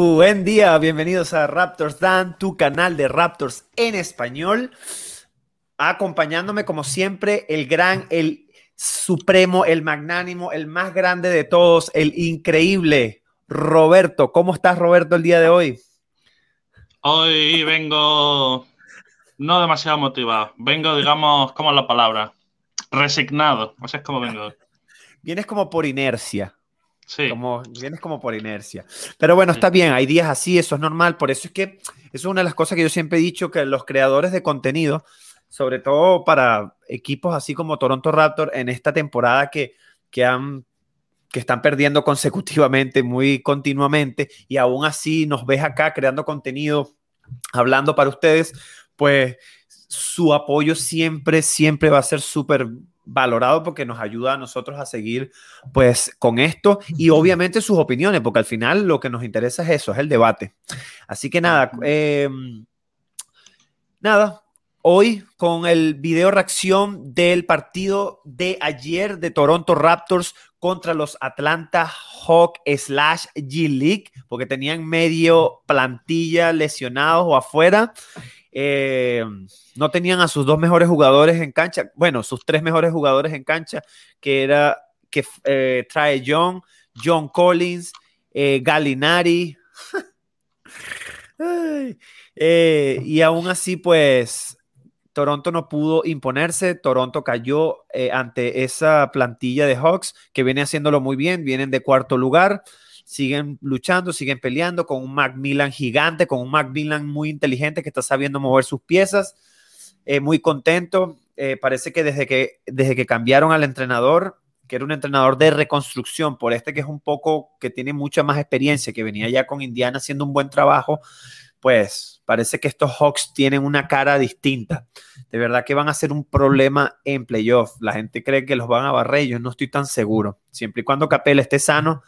Buen día, bienvenidos a Raptors Dan, tu canal de Raptors en español. Acompañándome como siempre el gran, el supremo, el magnánimo, el más grande de todos, el increíble Roberto. ¿Cómo estás Roberto el día de hoy? Hoy vengo no demasiado motivado, vengo digamos, ¿cómo es la palabra? Resignado, así es como vengo. Vienes como por inercia. Sí. Como, vienes como por inercia. Pero bueno, está bien, hay días así, eso es normal. Por eso es que eso es una de las cosas que yo siempre he dicho, que los creadores de contenido, sobre todo para equipos así como Toronto Raptor, en esta temporada que, que, han, que están perdiendo consecutivamente, muy continuamente, y aún así nos ves acá creando contenido, hablando para ustedes, pues su apoyo siempre, siempre va a ser súper valorado porque nos ayuda a nosotros a seguir pues con esto y obviamente sus opiniones, porque al final lo que nos interesa es eso, es el debate. Así que nada, em, nada, hoy con el video reacción del partido de ayer de Toronto Raptors contra los Atlanta Hawk slash G League, porque tenían medio plantilla lesionados o afuera. Eh, no tenían a sus dos mejores jugadores en cancha, bueno, sus tres mejores jugadores en cancha, que era que eh, trae John, John Collins, eh, Gallinari. y aún así, pues, Toronto no pudo imponerse. Toronto cayó ante esa plantilla de Hawks que viene haciéndolo muy bien, vienen de cuarto lugar siguen luchando, siguen peleando con un Macmillan gigante, con un Macmillan muy inteligente que está sabiendo mover sus piezas, eh, muy contento. Eh, parece que desde, que desde que cambiaron al entrenador, que era un entrenador de reconstrucción, por este que es un poco, que tiene mucha más experiencia, que venía ya con Indiana haciendo un buen trabajo, pues parece que estos Hawks tienen una cara distinta. De verdad que van a ser un problema en playoff. La gente cree que los van a barrer, yo no estoy tan seguro. Siempre y cuando Capela esté sano,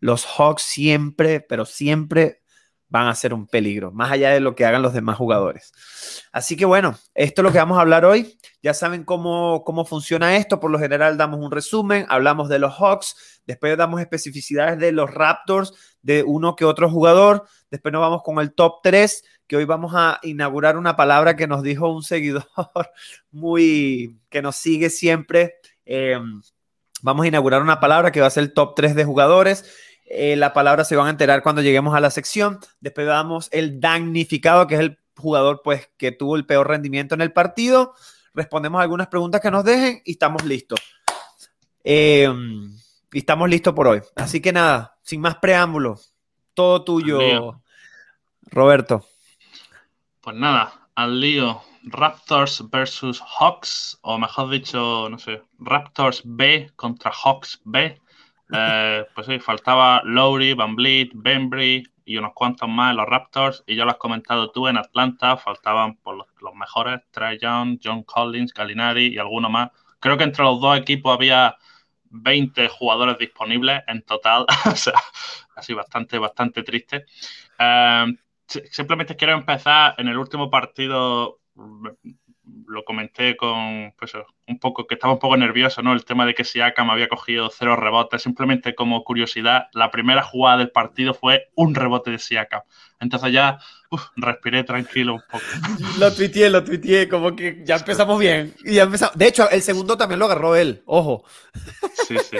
los Hawks siempre, pero siempre van a ser un peligro, más allá de lo que hagan los demás jugadores. Así que bueno, esto es lo que vamos a hablar hoy. Ya saben cómo, cómo funciona esto. Por lo general damos un resumen, hablamos de los Hawks, después damos especificidades de los Raptors, de uno que otro jugador, después nos vamos con el top 3, que hoy vamos a inaugurar una palabra que nos dijo un seguidor muy, que nos sigue siempre. Em, vamos a inaugurar una palabra que va a ser el top 3 de jugadores eh, la palabra se van a enterar cuando lleguemos a la sección. Después damos el damnificado, que es el jugador pues, que tuvo el peor rendimiento en el partido. Respondemos algunas preguntas que nos dejen y estamos listos. Em, y estamos listos por hoy. Así que nada, sin más preámbulos, todo tuyo, Roberto. Pues nada, al lío. Raptors versus Hawks, o mejor dicho, no sé, Raptors B contra Hawks B. Eh, pues sí, faltaba Lowry, Van Vliet, Bembry y unos cuantos más en los Raptors. Y ya lo has comentado tú en Atlanta, faltaban por los, mejores, Trey Young, John Collins, Gallinari y alguno más. Creo que entre los dos equipos había 20 jugadores disponibles en total. o sea, así bastante, bastante triste. Eh, simplemente quiero empezar en el último partido lo comenté con, pues, un poco, que estaba un poco nervioso, ¿no? El tema de que Siakam había cogido cero rebotes, simplemente como curiosidad, la primera jugada del partido fue un rebote de Siakam. Entonces ya respiré tranquilo un poco. Lo tuiteé, lo tuiteé, como que ya empezamos bien. Y ya empezamos. De hecho, el segundo también lo agarró él, ojo. Sí, sí.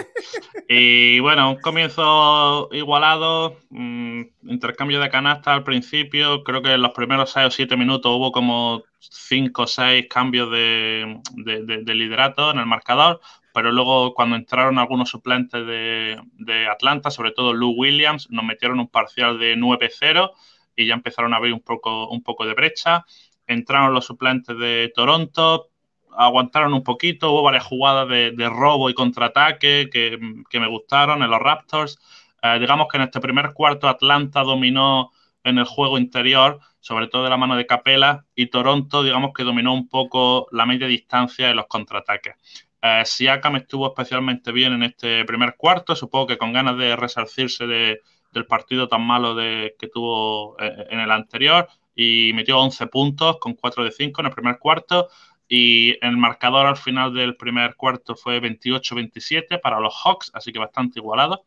Y bueno, un comienzo igualado, mm, intercambio de canasta al principio, creo que en los primeros 6 o 7 minutos hubo como 5 o 6 cambios de, de, liderato en el marcador, pero luego cuando entraron algunos suplentes de, de Atlanta, sobre todo Lou Williams, nos metieron un parcial de 9-0 y ya empezaron a ver un poco, un poco de brecha. Entraron los suplentes de Toronto, aguantaron un poquito, hubo varias jugadas de, robo y contraataque que, me gustaron en los Raptors. Eh, digamos que en este primer cuarto Atlanta dominó en el juego interior, sobre todo de la mano de Capela, y Toronto, digamos que dominó un poco la media distancia de los contraataques. Eh, Siakam estuvo especialmente bien en este primer cuarto, supongo que con ganas de resarcirse de, del partido tan malo de, que tuvo eh, en el anterior y metió 11 puntos con 4 de 5 en el primer cuarto y el marcador al final del primer cuarto fue 28-27 para los Hawks, así que bastante igualado.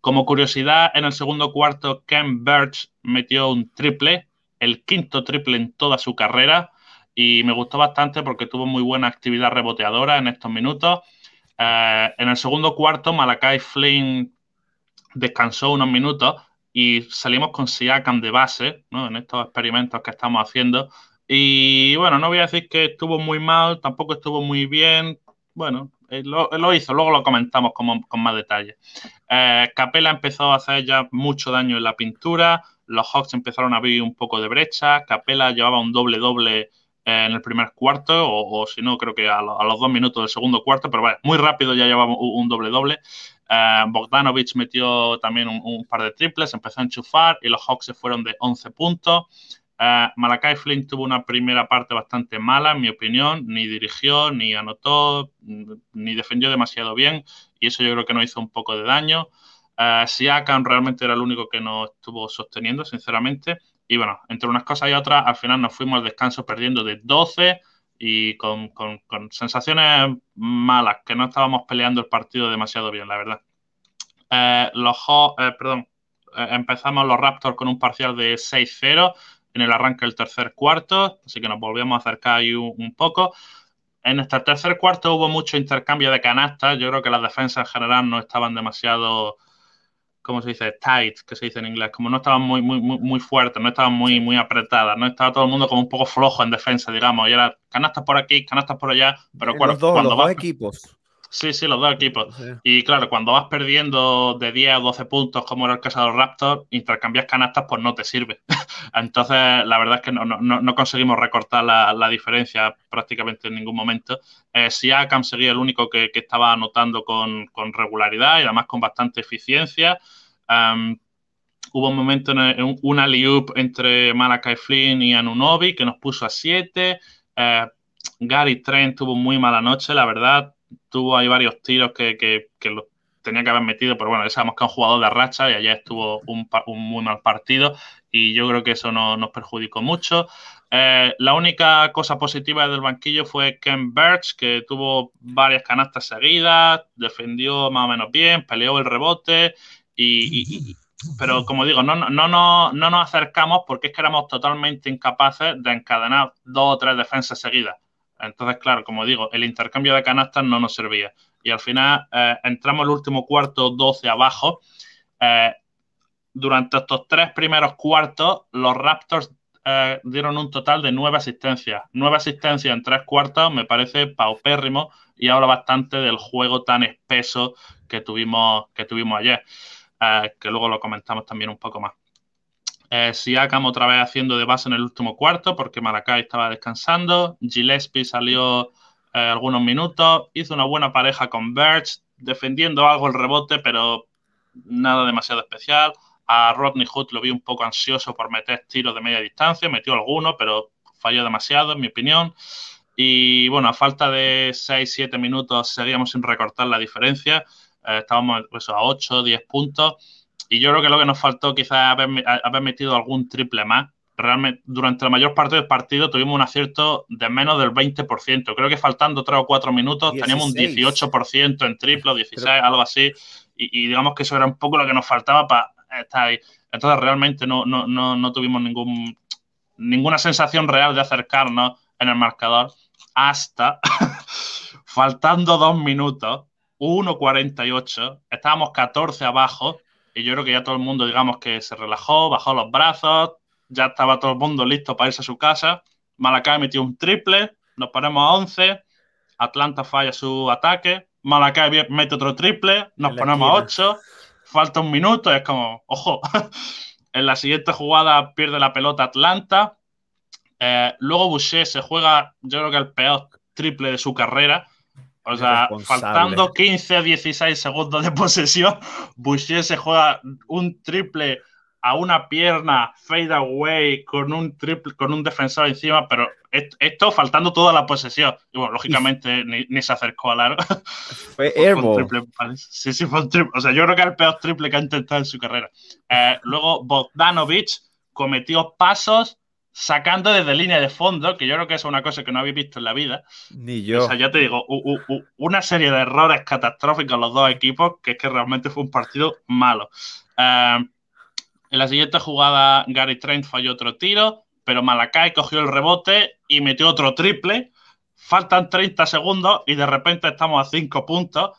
Como curiosidad, en el segundo cuarto, Ken Birch metió un triple, el quinto triple en toda su carrera, y me gustó bastante porque tuvo muy buena actividad reboteadora en estos minutos. Eh, en el segundo cuarto, Malakai Flynn descansó unos minutos y salimos con Siakam de base. En estos experimentos que estamos haciendo. Y bueno, no voy a decir que estuvo muy mal, tampoco estuvo muy bien. Bueno, lo, hizo, luego lo comentamos con, con más detalle. Eh, Capela empezó a hacer ya mucho daño en la pintura, los Hawks empezaron a abrir un poco de brecha, Capela llevaba un doble-doble en el primer cuarto, o, si no, creo que a, los dos minutos del segundo cuarto, pero vale, muy rápido ya llevaba un doble-doble. Eh, Bogdanovich metió también un, par de triples, empezó a enchufar y los Hawks se fueron de 11 puntos. Uh, Malakai Flynn tuvo una primera parte bastante mala, en mi opinión, ni dirigió, ni anotó, ni defendió demasiado bien, y eso yo creo que nos hizo un poco de daño. Uh, Siakam realmente era el único que nos estuvo sosteniendo, sinceramente. Y bueno, entre unas cosas y otras, al final nos fuimos al descanso perdiendo de 12 y con, sensaciones malas, que no estábamos peleando el partido demasiado bien, la verdad. Eh, los, eh, perdón, eh, empezamos los Raptors con un parcial de 6-0 en el arranque del tercer cuarto, así que nos volvíamos a acercar ahí un, poco. En este tercer cuarto hubo mucho intercambio de canastas. Yo creo que las defensas en general no estaban demasiado ¿cómo se dice? Tight, que se dice en inglés, como no estaban muy, muy, muy, muy fuertes, no estaban muy, muy apretadas, no estaba todo el mundo como un poco flojo en defensa, digamos, y era canastas por aquí, canastas por allá, pero cuando, los cuando dos equipos. Sí, sí, los dos equipos. Y claro, cuando vas perdiendo de 10 a 12 puntos, como era el caso de los Raptors, intercambias canastas, pues no te sirve. Entonces, la verdad es que no, no, no conseguimos recortar la, la, diferencia prácticamente en ningún momento. Eh, Siakam seguía el único que, que estaba anotando con, con, regularidad y además con bastante eficiencia. hubo un momento en, una liup entre Malakai Flynn y Anunobi que nos puso a 7. Eh, Gary Trent tuvo muy mala noche, la verdad tuvo ahí varios tiros que, que, lo tenía que haber metido, pero bueno, ya sabemos que es un jugador de racha y ayer estuvo un, muy mal partido y yo creo que eso no, nos perjudicó mucho. Eh, la única cosa positiva del banquillo fue Ken Birch, que tuvo varias canastas seguidas, defendió más o menos bien, peleó el rebote y, pero como digo, no, no, no, no nos acercamos porque es que éramos totalmente incapaces de encadenar dos o tres defensas seguidas. Entonces, claro, como digo, el intercambio de canastas no nos servía. Y al final eh, entramos el último cuarto 12 abajo. Eh, durante estos tres primeros cuartos, los Raptors eh, dieron un total de nueve asistencias. Nueve asistencias en tres cuartos me parece paupérrimo y habla bastante del juego tan espeso que tuvimos, que tuvimos ayer, que luego lo comentamos también un poco más. Eh, Siakam otra vez haciendo de base en el último cuarto porque Maracay estaba descansando. Gillespie salió eh, algunos minutos. Hizo una buena pareja con Birch, defendiendo algo el rebote, pero nada demasiado especial. A Rodney Hood lo vi un poco ansioso por meter tiros de media distancia. Metió alguno, pero falló demasiado, en mi opinión. Y bueno, a falta de 6-7 minutos seguíamos sin recortar la diferencia. Eh, estábamos pues, a 8, 10 puntos y yo creo que lo que nos faltó quizás haber, haber metido algún triple más. Realmente, durante la mayor parte del partido tuvimos un acierto de menos del 20%. Creo que faltando 3 o 4 minutos teníamos un 18% en triple, 16, algo así. Y, digamos que eso era un poco lo que nos faltaba para estar ahí. Entonces realmente no, no, no, no tuvimos ningún, ninguna sensación real de acercarnos en el marcador hasta faltando dos minutos, 1.48, estábamos 14 abajo y yo creo que ya todo el mundo, digamos, que se relajó, bajó los brazos, ya estaba todo el mundo listo para irse a su casa. Malacay metió un triple, nos ponemos a 11, Atlanta falla su ataque, Malacay mete otro triple, nos ponemos a 8, falta un minuto y es como, ojo, en la siguiente jugada pierde la pelota Atlanta. Eh, luego Boucher se juega, yo creo que el peor triple de su carrera, o sea, faltando 15 a 16 segundos de posesión, Boucher se juega un triple a una pierna, fade away, con un triple, con un defensor encima, pero esto, faltando toda la posesión. Y bueno, lógicamente ni, se acercó al aro. Fue airball. sí, sí, fue un triple. O sea, yo creo que es el peor triple que ha intentado en su carrera. Eh, luego Bogdanovich cometió pasos sacando desde línea de fondo, que yo creo que es una cosa que no habéis visto en la vida. Ni yo. O sea, ya te digo, una serie de errores catastróficos los dos equipos, que es que realmente fue un partido malo. Eh, en la siguiente jugada, Gary Trent falló otro tiro, pero Malakai cogió el rebote y metió otro triple. Faltan 30 segundos y de repente estamos a 5 puntos.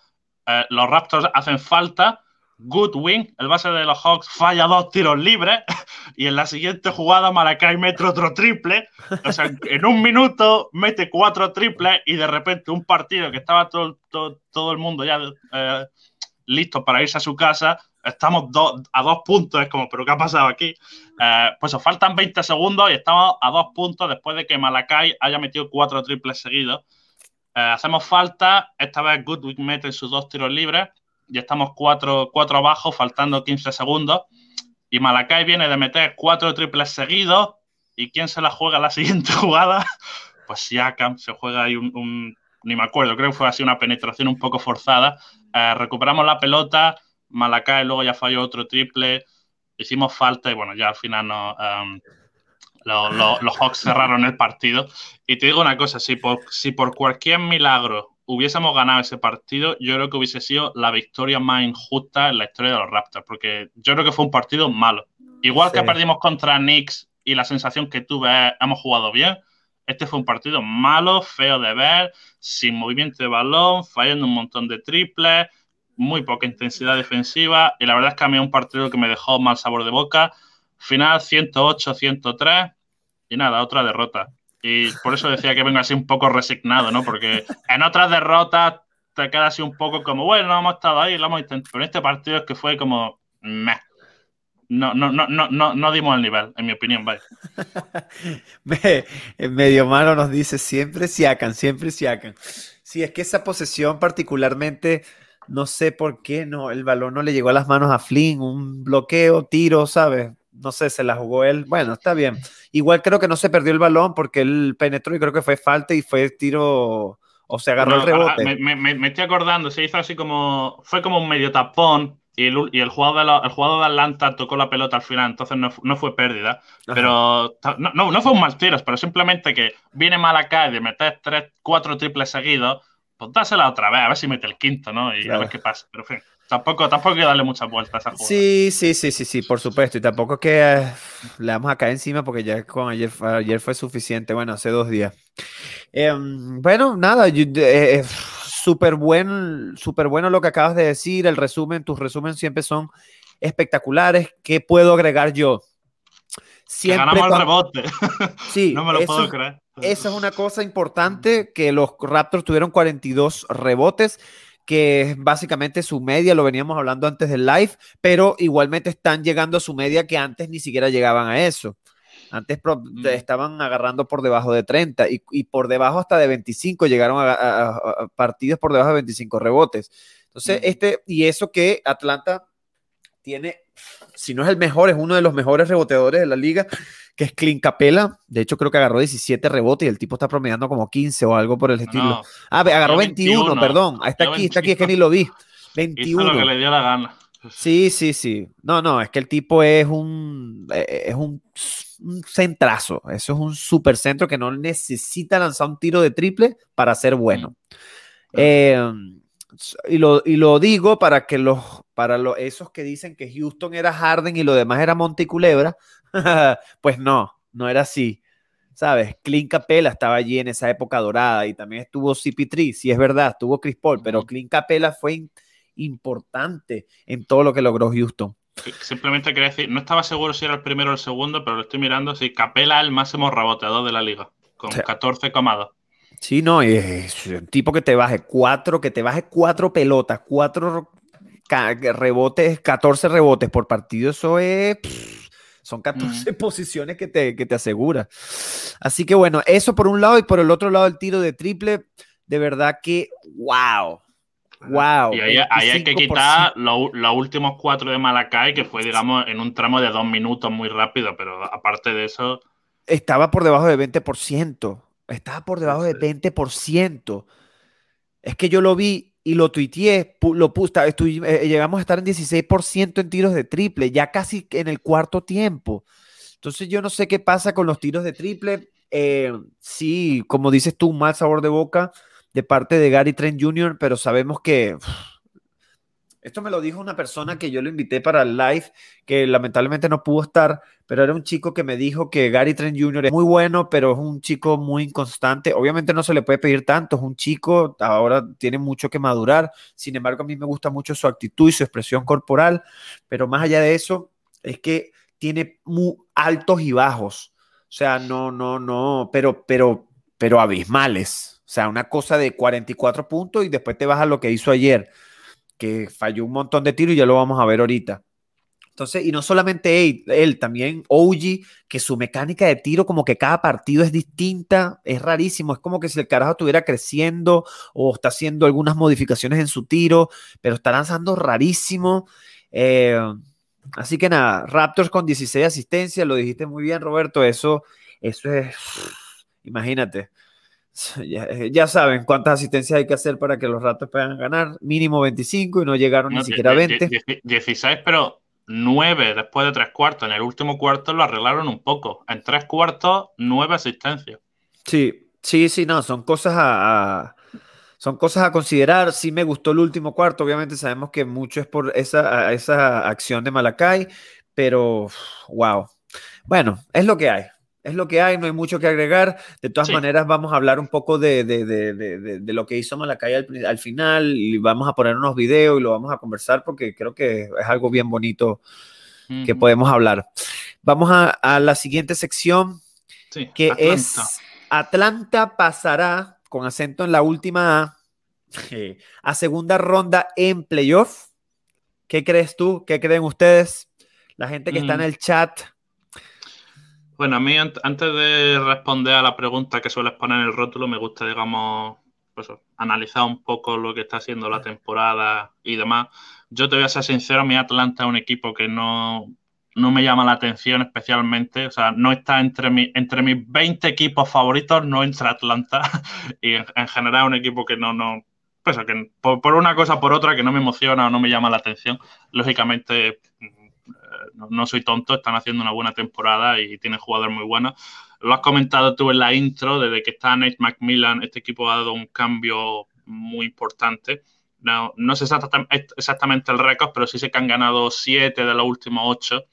Eh, los Raptors hacen falta Goodwin, el base de los Hawks, falla dos tiros libres y en la siguiente jugada Malakai mete otro triple. O sea, en un minuto mete cuatro triples y de repente un partido que estaba todo, todo, el mundo ya eh, listo para irse a su casa, estamos a dos puntos. Es como, ¿pero qué ha pasado aquí? Eh, pues os faltan 20 segundos y estamos a dos puntos después de que Malakai haya metido cuatro triples seguidos. Eh, hacemos falta, esta vez Goodwin mete sus dos tiros libres ya estamos 4, abajo, faltando 15 segundos. Y Malakai viene de meter cuatro triples seguidos. ¿Y quién se la juega la siguiente jugada? Pues Siakam se juega ahí un, ni me acuerdo, creo que fue así una penetración un poco forzada. Eh, recuperamos la pelota, Malakai luego ya falló otro triple, hicimos falta y bueno, ya al final no, em, los Hawks cerraron el partido. Y te digo una cosa, si por, si por cualquier milagro hubiésemos ganado ese partido, yo creo que hubiese sido la victoria más injusta en la historia de los Raptors, porque yo creo que fue un partido malo. Igual que perdimos contra Knicks y la sensación que tuve es, hemos jugado bien, este fue un partido malo, feo de ver, sin movimiento de balón, fallando un montón de triples, muy poca intensidad defensiva, y la verdad es que a mí es un partido que me dejó mal sabor de boca. Final 108-103, y nada, otra derrota. Y por eso decía que vengo así un poco resignado, ¿no? Porque en otras derrotas te quedas así un poco como, bueno, no hemos estado ahí, lo hemos intentado. Pero en este partido es que fue como, meh. No, no, no, no, no, dimos el nivel, en mi opinión, vaya. medio malo nos dice siempre Siacan, siempre Siacan. Sí, es que esa posesión particularmente, no sé por qué, no, el balón no le llegó a las manos a Flynn, un bloqueo, tiro, ¿sabes? No sé, se la jugó él. Bueno, está bien. Igual creo que no se perdió el balón porque él penetró y creo que fue falta y fue tiro o se agarró el rebote. Me, estoy acordando, se hizo así como, fue como un medio tapón y el, y el, jugador, de el jugador de Atlanta tocó la pelota al final, entonces no, fue pérdida. Pero no, no, fue un mal tiro, pero simplemente que viene mal acá de meter tres, cuatro triples seguidos, pues dásela otra vez, a ver si mete el quinto, ¿no? Y a ver qué pasa. Pero en fin. Tampoco, tampoco hay que darle muchas vueltas a esa Sí, sí, sí, sí, sí, por supuesto. Y tampoco que eh, le vamos a caer encima porque ya con ayer, ayer fue suficiente. Bueno, hace dos días. Em, bueno, nada, eh, eh, súper buen, súper bueno lo que acabas de decir. El resumen, tus resúmenes siempre son espectaculares. ¿Qué puedo agregar yo? Siempre ganamos el rebote. Sí, no me lo puedo creer. Esa es una cosa importante, que los Raptors tuvieron 42 rebotes que es básicamente su media, lo veníamos hablando antes del live, pero igualmente están llegando a su media que antes ni siquiera llegaban a eso. Antes mm. estaban agarrando por debajo de 30 y, por debajo hasta de 25, llegaron a, partidos por debajo de 25 rebotes. Entonces, mm. este, y eso que Atlanta tiene, si no es el mejor, es uno de los mejores reboteadores de la liga que es Clint Capela. De hecho, creo que agarró 17 rebotes y el tipo está promediando como 15 o algo por el estilo. ah, agarró 21, perdón. Está aquí, está aquí, es que ni lo vi. 21. Hizo lo que le dio la gana. Sí, sí, sí. No, no, es que el tipo es un, eh, es un, centrazo. Eso es un super centro que no necesita lanzar un tiro de triple para ser bueno. Mm. Eh, y, lo, y lo digo para que los, para los, esos que dicen que Houston era Harden y lo demás era Monte Culebra, pues no, no era así. ¿Sabes? Clint Capela estaba allí en esa época dorada y también estuvo CP3, sí es verdad, estuvo Chris Paul, pero Clint Capela fue importante en todo lo que logró Houston. Simplemente quería decir, no estaba seguro si era el primero o el segundo, pero lo estoy mirando, sí, Capela el máximo reboteador de la liga, con 14,2. Sí, no, es un tipo que te baje cuatro, que te baje cuatro pelotas, cuatro rebotes, 14 rebotes por partido, eso es... Son 14 posiciones que te, que te asegura. Así que bueno, eso por un lado y por el otro lado el tiro de triple, de verdad que wow. Wow. Y ahí, hay que quitar los, últimos cuatro de Malakai, que fue, digamos, en un tramo de dos minutos muy rápido, pero aparte de eso. Estaba por debajo de 20%. Estaba por debajo de 20%. Es que yo lo vi y lo tuiteé, lo puse, eh, llegamos a estar en 16% en tiros de triple, ya casi en el cuarto tiempo. Entonces yo no sé qué pasa con los tiros de triple. Eh, sí, como dices tú, un mal sabor de boca de parte de Gary Trent Jr., pero sabemos que... esto me lo dijo una persona que yo lo invité para el live, que lamentablemente no pudo estar, pero era un chico que me dijo que Gary Trent Jr. es muy bueno, pero es un chico muy inconstante. Obviamente no se le puede pedir tanto, es un chico, ahora tiene mucho que madurar. Sin embargo, a mí me gusta mucho su actitud y su expresión corporal, pero más allá de eso, es que tiene muy altos y bajos. O sea, no, no, no, pero, pero, pero abismales. O sea, una cosa de 44 puntos y después te vas a lo que hizo ayer, que falló un montón de tiros y ya lo vamos a ver ahorita. Entonces, y no solamente él, también OG, que su mecánica de tiro, como que cada partido es distinta, es rarísimo. Es como que si el carajo estuviera creciendo o está haciendo algunas modificaciones en su tiro, pero está lanzando rarísimo. Eh, así que nada, Raptors con 16 asistencias, lo dijiste muy bien, Roberto. Eso, eso es, imagínate. Eh, ya, saben cuántas asistencias hay que hacer para que los ratos puedan ganar. Mínimo 25 y no llegaron ni siquiera a 20. 16, pero 9 después de tres cuartos. En el último cuarto lo arreglaron un poco. En tres cuartos, 9 asistencias. Sí, sí, sí, no, son cosas a, son cosas a considerar. Sí me gustó el último cuarto. Obviamente sabemos que mucho es por esa, esa acción de Malacay, pero wow. Bueno, es lo que hay es lo que hay, no hay mucho que agregar. De todas maneras, vamos a hablar un poco de, de, lo que hizo Malacay al, al, final y vamos a poner unos videos y lo vamos a conversar porque creo que es algo bien bonito que podemos hablar. Vamos a, la siguiente sección, que es Atlanta pasará con acento en la última A a segunda ronda en playoff. ¿Qué crees tú? ¿Qué creen ustedes? La gente que está en mm. el chat bueno, a mí antes de responder a la pregunta que sueles poner en el rótulo, me gusta, digamos, pues, analizar un poco lo que está haciendo la temporada y demás. Yo te voy a ser sincero, mi Atlanta es un equipo que no, me llama la atención especialmente. O sea, no está entre, mi, entre mis 20 equipos favoritos, no entra Atlanta. y en, general es un equipo que no, no, pues, que por, por, una cosa por otra que no me emociona o no me llama la atención. Lógicamente, no, soy tonto, están haciendo una buena temporada y tienen jugadores muy buenos. Lo has comentado tú en la intro, desde que está Nate McMillan, este equipo ha dado un cambio muy importante. No, no sé exactamente el récord, pero sí sé que han ganado siete de los últimos ocho.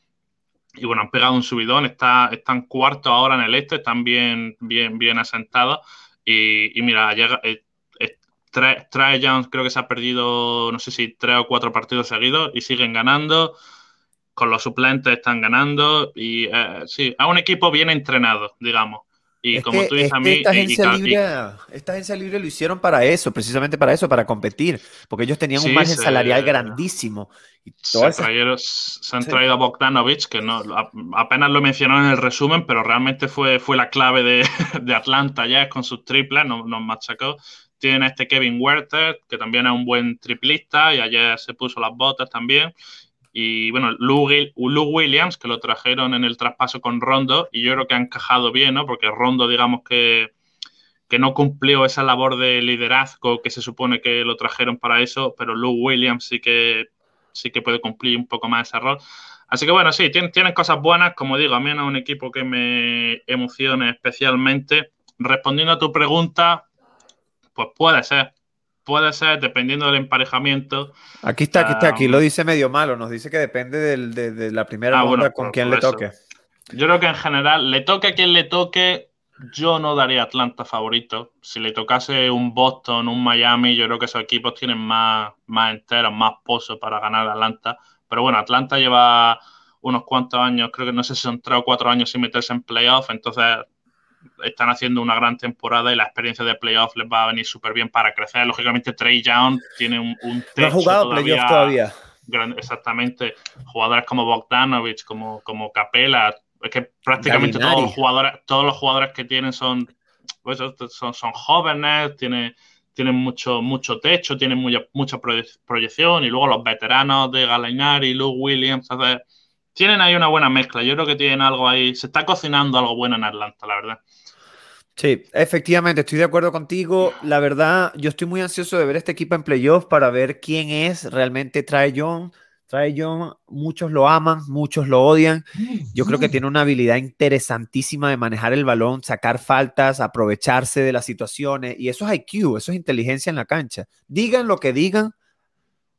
Y bueno, han pegado un subidón, está, están cuarto ahora en el este, están bien, bien, bien asentados. Y, mira, llega, eh, eh Trae Jones creo que se ha perdido, no sé si tres o cuatro partidos seguidos y siguen ganando con los suplentes están ganando y eh, sí, a un equipo bien entrenado, digamos. Y como tú dices a mí... Esta agencia, libre, esta agencia libre lo hicieron para eso, precisamente para eso, para competir, porque ellos tenían un margen salarial grandísimo. Y se, han traído a Bogdanovich, que no apenas lo mencionó en el resumen, pero realmente fue, fue la clave de, de Atlanta ya con sus triples, nos, nos machacó. Tienen a este Kevin Werther, que también es un buen triplista y ayer se puso las botas también. Y bueno, Lou, Williams, que lo trajeron en el traspaso con Rondo, y yo creo que ha encajado bien, ¿no? Porque Rondo, digamos que, que no cumplió esa labor de liderazgo que se supone que lo trajeron para eso, pero Lou Williams sí que, sí que puede cumplir un poco más ese rol. Así que bueno, sí, tienen, tienen cosas buenas, como digo, a mí no es un equipo que me emocione especialmente. Respondiendo a tu pregunta, pues puede ser, puede ser dependiendo del emparejamiento. Aquí está, aquí está, aquí lo dice medio malo, nos dice que depende de, la primera ah, ronda con quien le toque. Yo creo que en general, le toque a quien le toque, yo no daría Atlanta favorito. Si le tocase un Boston, un Miami, yo creo que esos equipos tienen más, más enteros, más pozos para ganar Atlanta. Pero bueno, Atlanta lleva unos cuantos años, creo que no sé si son tres o cuatro años sin meterse en playoff, entonces están haciendo una gran temporada y la experiencia de playoff les va a venir súper bien para crecer. Lógicamente, Trey Young tiene un, un techo No ha jugado playoff todavía. exactamente. Jugadores como Bogdanovich, como, como Capela. Es que prácticamente todos los, jugadores, todos los jugadores que tienen son, pues, son, son jóvenes, tienen, tienen mucho, mucho techo, tienen mucha, mucha proyección. Y luego los veteranos de Gallinari, Luke Williams. Tienen ahí una buena mezcla. Yo creo que tienen algo ahí. Se está cocinando algo bueno en Atlanta, la verdad. Sí, efectivamente, estoy de acuerdo contigo. La verdad, yo estoy muy ansioso de ver este equipo en playoff para ver quién es realmente Trae Young. Trae Young, muchos lo aman, muchos lo odian. Yo creo que tiene una habilidad interesantísima de manejar el balón, sacar faltas, aprovecharse de las situaciones. Y eso es IQ, eso es inteligencia en la cancha. Digan lo que digan,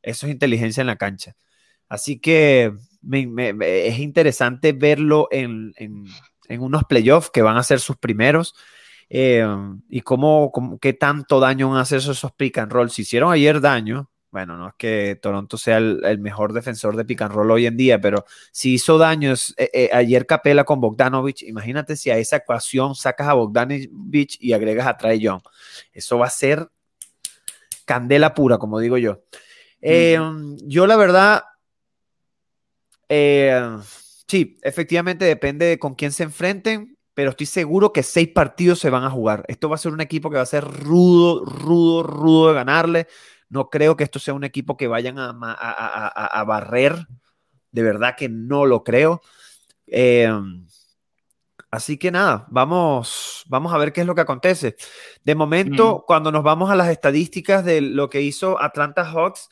eso es inteligencia en la cancha. Así que es interesante verlo en, unos playoffs que van a ser sus primeros. Eh, y cómo, qué tanto daño van a hacer esos pick and roll. Si hicieron ayer daño, bueno, no es que Toronto sea el, mejor defensor de pick and roll hoy en día, pero si hizo daños eh, eh, ayer Capela con Bogdanovich, imagínate si a esa ecuación sacas a Bogdanovich y agregas a Trae Young. Eso va a ser candela pura, como digo yo. Yo la verdad, sí, efectivamente depende de con quién se enfrenten, pero estoy seguro que seis partidos se van a jugar. Esto va a ser un equipo que va a ser rudo, rudo, rudo de ganarle. No creo que esto sea un equipo que vayan a, barrer. De verdad que no lo creo. Em, así que nada, vamos, vamos a ver qué es lo que acontece. De momento, cuando nos vamos a las estadísticas de lo que hizo Atlanta Hawks,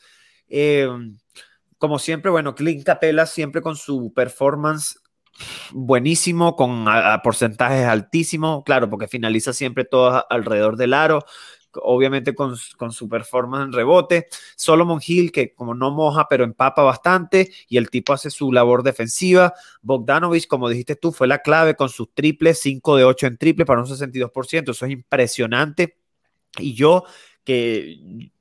em, como siempre, bueno, Clint Capella siempre con su performance buenísimo, con porcentajes altísimos, claro, porque finaliza siempre todo alrededor del aro, obviamente con, su performance en rebote. Solomon Hill, que como no moja, pero empapa bastante, y el tipo hace su labor defensiva. Bogdanovich, como dijiste tú, fue la clave con sus triples, 5 de 8 en triple para un 62%. Eso es impresionante. Y yo, que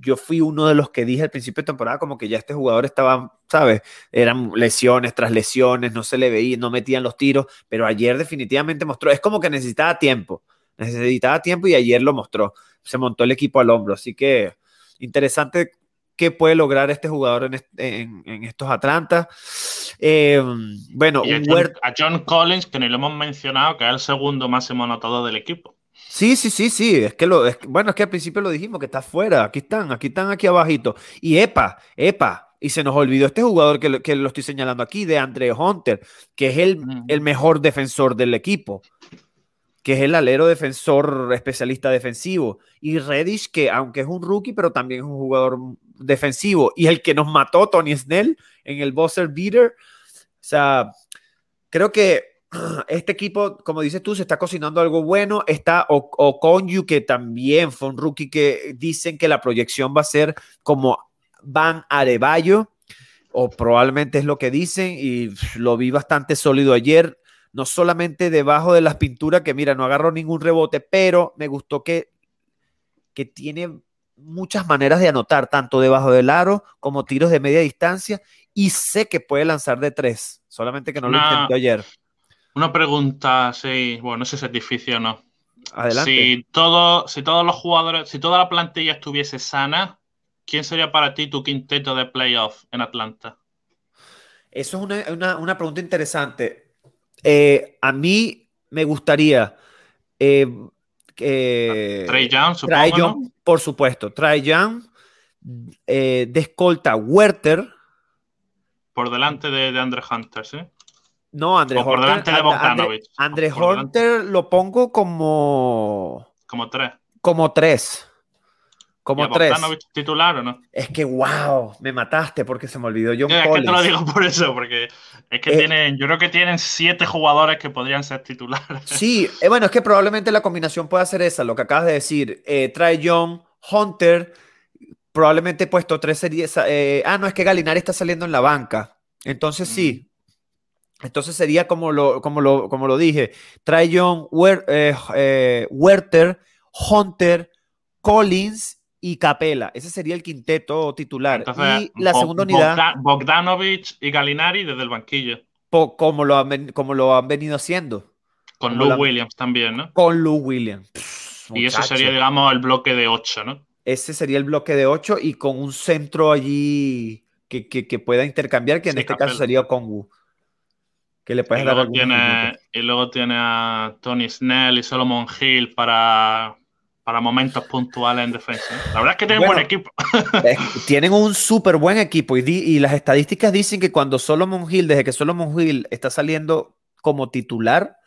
yo fui uno de los que dije al principio de temporada como que ya este jugador estaba, ¿sabes? Eran lesiones tras lesiones, no se le veía, no metían los tiros, pero ayer definitivamente mostró, es como que necesitaba tiempo, necesitaba tiempo y ayer lo mostró se montó el equipo al hombro. Así que interesante qué puede lograr este jugador en, estos Atlanta. Eh, bueno, a John, Collins, que ni lo hemos mencionado, que es el segundo máximo anotador del equipo. Sí, sí, sí, sí. Es que lo, bueno, es que al principio lo dijimos que está fuera. Aquí están, aquí están, aquí abajito. Y Epa, Epa. Y se nos olvidó este jugador que, que lo estoy señalando aquí, de Andre Hunter, que es el, el mejor defensor del equipo que es el alero defensor especialista defensivo, y Reddish, que aunque es un rookie, pero también es un jugador defensivo, y el que nos mató, Tony Snell, en el buzzer beater. O sea, creo que este equipo, como dices tú, se está cocinando algo bueno. Está Okonju, que también fue un rookie que dicen que la proyección va a ser como Van Arevallo, o probablemente es lo que dicen, y lo vi bastante sólido ayer no solamente debajo de las pinturas, que mira, no agarró ningún rebote, pero me gustó que, que tiene muchas maneras de anotar, tanto debajo del aro como tiros de media distancia, y sé que puede lanzar de tres, solamente que no lo intentó ayer. Una pregunta, sí, bueno, no sé si es difícil o no. Adelante. Si, todo, si todos los jugadores, si toda la plantilla estuviese sana, ¿quién sería para ti tu quinteto de playoff en Atlanta? Eso es una, una pregunta interesante. Eh, a mí me gustaría. Eh, Trey Young, supongo. por supuesto. Trey Young, eh, de escolta Werther. Por delante de, de Andre Hunter, ¿sí? No, Andre Por delante de Bogdanovich. Andre, Hunter lo pongo como. Como tres. Como tres. Como tres. titular o no? Es que, wow, me mataste porque se me olvidó John Es que te lo digo por eso, porque es que eh, tienen, yo creo que tienen siete jugadores que podrían ser titulares. Sí, eh, bueno, es que probablemente la combinación pueda ser esa, lo que acabas de decir. Eh, trae John, Hunter, probablemente puesto tres series. ah, no, es que Galinari está saliendo en la banca. Entonces sí. Entonces sería como lo, como lo, como lo dije. Trae John, Werther, Hunter, Collins y Capela. Ese sería el quinteto titular. y la segunda unidad. Bogdanovich y Galinari desde el banquillo. como, lo han, como lo han venido haciendo. Con Lou Williams también, ¿no? Con Lou Williams. y eso sería, digamos, el bloque de 8, ¿no? Ese sería el bloque de 8 y con un centro allí que, pueda intercambiar, que en este caso sería Kongu. Que le puedes dar tiene, Y luego tiene a Tony Snell y Solomon Hill para para momentos puntuales en defensa. ¿eh? La verdad es que tienen un buen equipo. tienen un súper buen equipo y, las estadísticas dicen que cuando Solomon Hill, desde que Solomon Hill está saliendo como titular,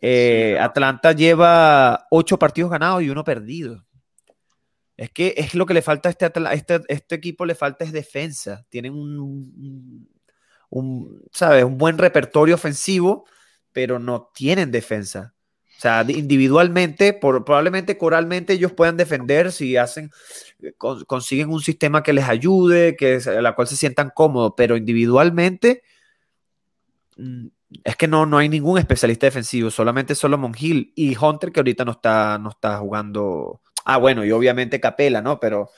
eh, Atlanta lleva ocho partidos ganados y uno perdido. Es que es lo que le falta a este, este, este equipo, le falta es defensa. Tienen un, un, ¿sabes? un buen repertorio ofensivo, pero no tienen defensa. O sea, individualmente, por, probablemente coralmente ellos puedan defender si hacen, consiguen un sistema que les ayude, que a la cual se sientan cómodos, pero individualmente mm, es que no, no hay ningún especialista defensivo, solamente Solomon Hill y Hunter que ahorita no está, no está jugando. Ah, bueno, y obviamente Capela, ¿no? Pero,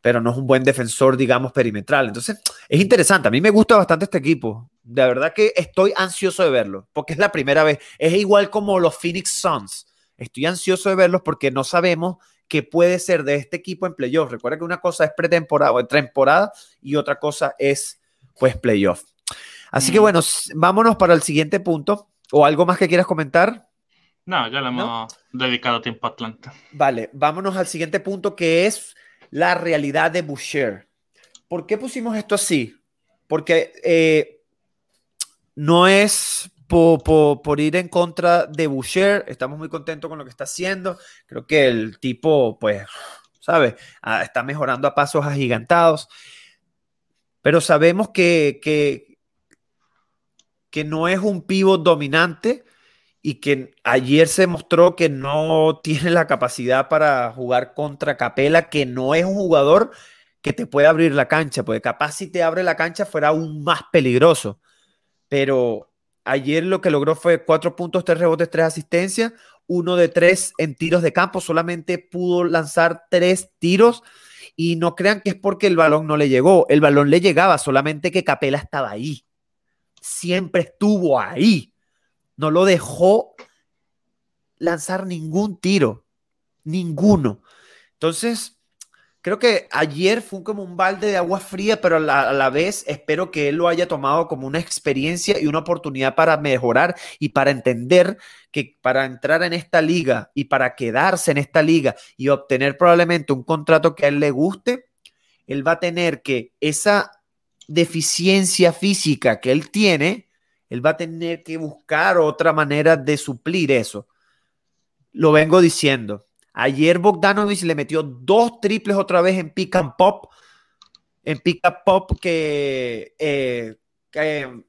pero no es un buen defensor, digamos, perimetral. Entonces, es interesante. A mí me gusta bastante este equipo. De verdad que estoy ansioso de verlo, porque es la primera vez. Es igual como los Phoenix Suns. Estoy ansioso de verlos porque no sabemos qué puede ser de este equipo en playoff. Recuerda que una cosa es pretemporada o temporada y otra cosa es, pues, playoff. Así que bueno, vámonos para el siguiente punto. ¿O algo más que quieras comentar? No, ya le hemos dedicado tiempo a Atlanta. Vale, vámonos al siguiente punto que es la realidad de Boucher. ¿Por qué pusimos esto así? Porque eh, no es por, ir en contra de Boucher, estamos muy contentos con lo que está haciendo. Creo que el tipo, pues, ¿sabes? Ah, está mejorando a pasos agigantados. Pero sabemos que, que, que no es un pivot dominante y que ayer se mostró que no tiene la capacidad para jugar contra Capela, que no es un jugador que te puede abrir la cancha, porque capaz si te abre la cancha fuera aún más peligroso. Pero ayer lo que logró fue cuatro puntos, tres rebotes, tres asistencias, uno de tres en tiros de campo, solamente pudo lanzar tres tiros. Y no crean que es porque el balón no le llegó, el balón le llegaba, solamente que Capela estaba ahí. Siempre estuvo ahí no lo dejó lanzar ningún tiro, ninguno. Entonces, creo que ayer fue como un balde de agua fría, pero a la, vez espero que él lo haya tomado como una experiencia y una oportunidad para mejorar y para entender que para entrar en esta liga y para quedarse en esta liga y obtener probablemente un contrato que a él le guste, él va a tener que esa deficiencia física que él tiene, él va a tener que buscar otra manera de suplir eso. Lo vengo diciendo. Ayer Bogdanovich le metió dos triples otra vez en pick and pop. En pick and pop que, eh, ¿quién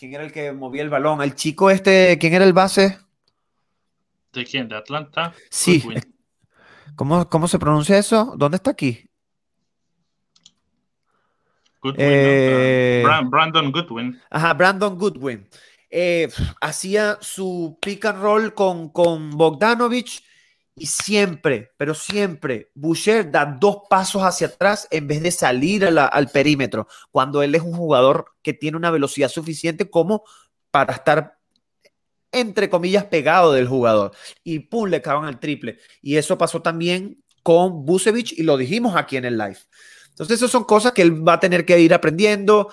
era el que movía el balón? El chico este, ¿quién era el base? ¿De quién? ¿De Atlanta? Sí. ¿Cómo, ¿Cómo se pronuncia eso? ¿Dónde está aquí? Eh, Brandon Goodwin. Ajá, Brandon Goodwin. Eh, hacía su pick and roll con, con Bogdanovich y siempre, pero siempre, Boucher da dos pasos hacia atrás en vez de salir al perímetro, cuando él es un jugador que tiene una velocidad suficiente como para estar, entre comillas, pegado del jugador. Y pum, le caban al triple. Y eso pasó también con Busevich y lo dijimos aquí en el live. Entonces, esas son cosas que él va a tener que ir aprendiendo.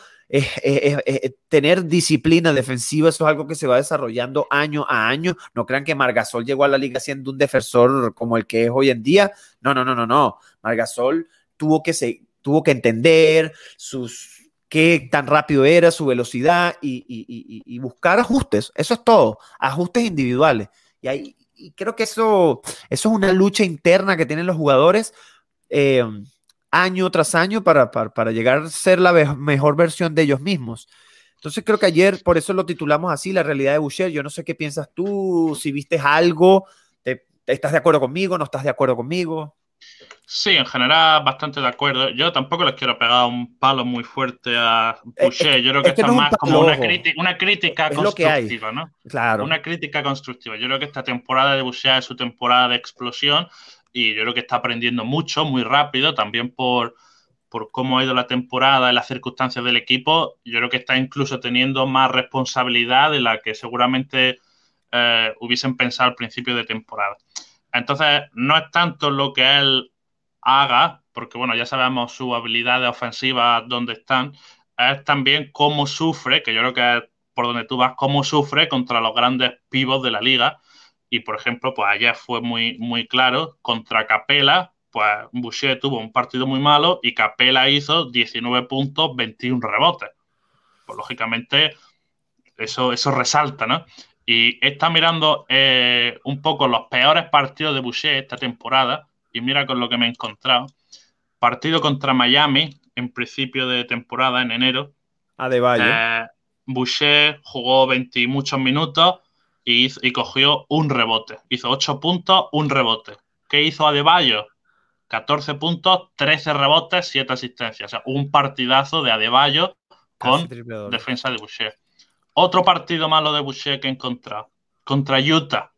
tener disciplina defensiva, eso es algo que se va desarrollando año a año. No crean que Margasol llegó a la liga siendo un defensor como el que es hoy en día. No, no, no, no, no. Margasol tuvo que, se, tuvo que entender sus, qué tan rápido era, su velocidad y, buscar ajustes. Eso es todo, ajustes individuales. Y, ahí, creo que eso, eso es una lucha interna que tienen los jugadores. Eh, año tras año para, para, llegar a ser la mejor versión de ellos mismos. Entonces creo que ayer por eso lo titulamos así, la realidad de Boucher. Yo no sé qué piensas tú, si viste algo, te, ¿estás de acuerdo conmigo? ¿No estás de acuerdo conmigo? Sí, en general bastante de acuerdo. Yo tampoco les quiero pegar un palo muy fuerte a eh, Boucher. Yo creo que esto es más como una, una, crítica constructiva, ¿no? Claro. Una crítica constructiva. Yo creo que esta temporada de Boucher es su temporada de explosión y yo creo que está aprendiendo mucho, muy rápido, también por, por cómo ha ido la temporada y las circunstancias del equipo. Yo creo que está incluso teniendo más responsabilidad de la que seguramente eh, hubiesen pensado al principio de temporada. Entonces, no es tanto lo que él haga, porque bueno, ya sabemos sus habilidades ofensivas, dónde están, es también cómo sufre, que yo creo que es por donde tú vas, cómo sufre contra los grandes pivos de la liga y por ejemplo, pues ayer fue muy, muy claro, contra Capela, pues Boucher tuvo un partido muy malo y Capela hizo 19 puntos, 21 rebotes. Pues lógicamente eso, eso resalta, ¿no? Y está mirando eh, un poco los peores partidos de Boucher esta temporada y mira con lo que me he encontrado. Partido contra Miami en principio de temporada, en enero. Adebayo. Eh, Boucher jugó 20 y muchos minutos y, y cogió un rebote. Hizo 8 puntos, un rebote. ¿Qué hizo Adebayo? 14 puntos, 13 rebotes, 7 asistencias. O sea, un partidazo de Adebayo con defensa de Boucher. Otro partido malo de Boucher que he encontrado. Contra Utah.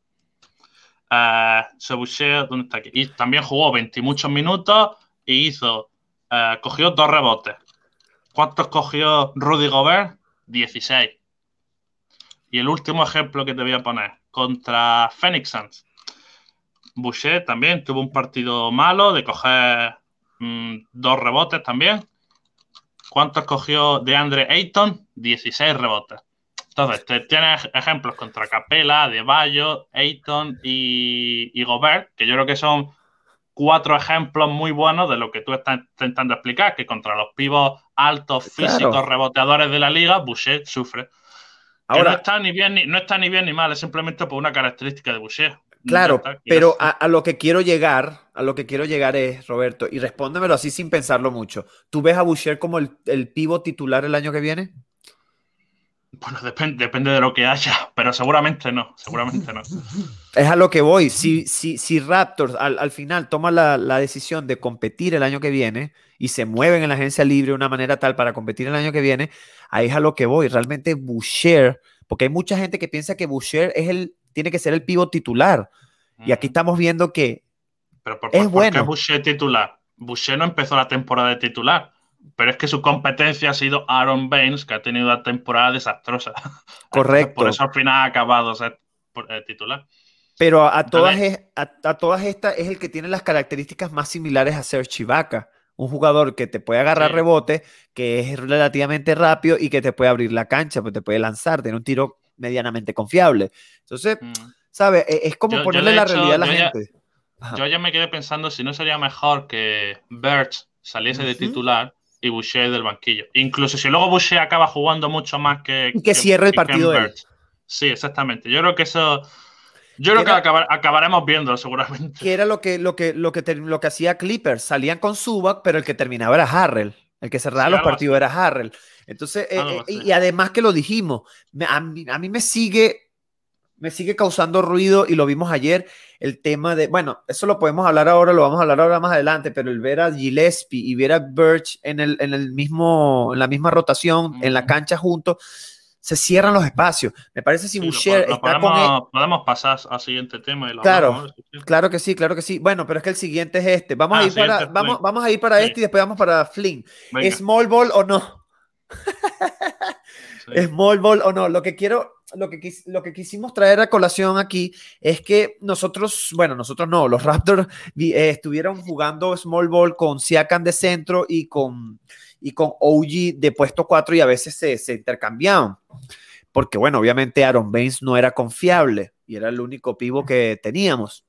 Uh, Boucher, ¿dónde está aquí? Y también jugó 20 y muchos minutos y hizo. Uh, cogió dos rebotes. ¿Cuántos cogió Rudy Gobert? 16. Y el último ejemplo que te voy a poner. Contra Phoenix Suns. Boucher también tuvo un partido malo de coger mm, dos rebotes también. ¿Cuántos cogió de Andre Ayton? 16 rebotes. Entonces, tienes ejemplos contra Capela, De Bayo, Ayton y, y, Gobert, que yo creo que son cuatro ejemplos muy buenos de lo que tú estás intentando explicar, que contra los pivos altos, físicos, reboteadores de la liga, Boucher sufre. Ahora, no está, ni bien, ni, no está ni bien ni mal, es simplemente por una característica de Boucher. Claro, pero a, lo que quiero llegar, a lo que quiero llegar es, Roberto, y respóndemelo así sin pensarlo mucho. ¿Tú ves a Boucher como el, el pivo titular el año que viene? Bueno, depende, depende de lo que haya, pero seguramente no, seguramente no. Es a lo que voy. Si, si, si Raptors al, final toma la, decisión de competir el año que viene y se mueven en la agencia libre de una manera tal para competir el año que viene, ahí es a lo que voy. Realmente Boucher, porque hay mucha gente que piensa que Boucher es el tiene que ser el pivot titular. Y aquí estamos viendo que pero por, es bueno. ¿por qué Boucher titular? Boucher no empezó la temporada de titular, pero es que su competencia ha sido Aaron Baines, que ha tenido una temporada desastrosa. Correcto. por eso al final ha acabado ser eh, titular. Pero a, todas, a, todas estas es el que tiene las características más similares a Serge Ibaka. Un jugador que te puede agarrar rebote, que es relativamente rápido y que te puede abrir la cancha, pues te puede lanzar, tiene un tiro medianamente confiable. Entonces, mm. ¿sabes? E, es, como ponerle la realidad a la gente. yo ya me quedé pensando si no sería mejor que Birch saliese de titular y Boucher del banquillo. Incluso si luego Boucher acaba jugando mucho más que. Y que, cierre el partido él. Sí, exactamente. Yo creo que eso. Yo creo que acabaremos viendo seguramente. Que era lo que, lo que, lo que, lo que hacía Clippers. Salían con Subac, pero el que terminaba era Harrell. El que cerraba los partidos era Harrell. Entonces, eh, eh, y además que lo dijimos, a mí, me sigue, me sigue causando ruido y lo vimos ayer, el tema de, bueno, eso lo podemos hablar ahora, lo vamos a hablar ahora más adelante, pero el ver a Gillespie y ver a Birch en, el, en, el mismo, en la misma rotación, en la cancha juntos, se cierran los espacios. Me parece si Boucher está podemos, con podemos pasar al siguiente tema. claro, claro que sí, claro que sí. Bueno, pero es que el siguiente es este. Vamos, a, ah, ir para, vamos, vamos a ir para este y después vamos para Flynn. ¿Small ball o no? ¿Small ball o no? Lo que quiero, lo que, lo que quisimos traer a colación aquí es que nosotros, bueno, nosotros no, los Raptors eh, estuvieron jugando small ball con Siakam de centro y con y con OG de puesto 4 y a veces se, se intercambiaban. Porque, bueno, obviamente Aaron Baines no era confiable y era el único pivo que teníamos,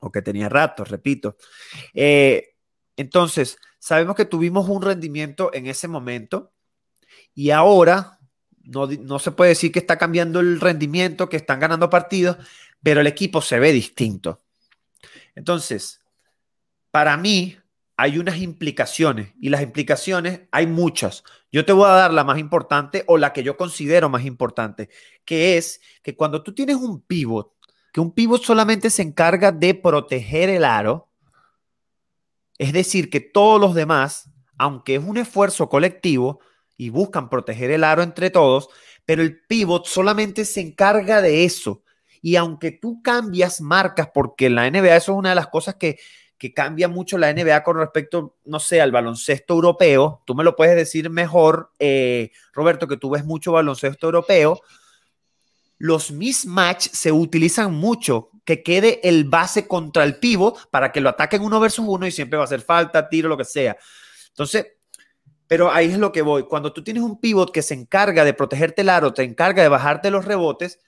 o que tenía rato, repito. Eh, entonces, sabemos que tuvimos un rendimiento en ese momento y ahora no, no, se puede decir que está cambiando el rendimiento, que están ganando partidos, pero el equipo se ve distinto. Entonces, para mí, hay unas implicaciones y las implicaciones hay muchas. Yo te voy a dar la más importante o la que yo considero más importante, que es que cuando tú tienes un pivot, que un pivot solamente se encarga de proteger el aro, es decir, que todos los demás, aunque es un esfuerzo colectivo y buscan proteger el aro entre todos, pero el pivot solamente se encarga de eso. Y aunque tú cambias marcas, porque en la NBA eso es una de las cosas que que cambia mucho la NBA con respecto, no sé, al baloncesto europeo. Tú me lo puedes decir mejor, eh, Roberto, que tú ves mucho baloncesto europeo. Los mismatch se utilizan mucho, que quede el base contra el pivo para que lo ataquen uno versus uno y siempre va a hacer falta, tiro, lo que sea. Entonces, pero ahí es lo que voy. Cuando tú tienes un pivot que se encarga de protegerte el aro, te encarga de bajarte los rebotes,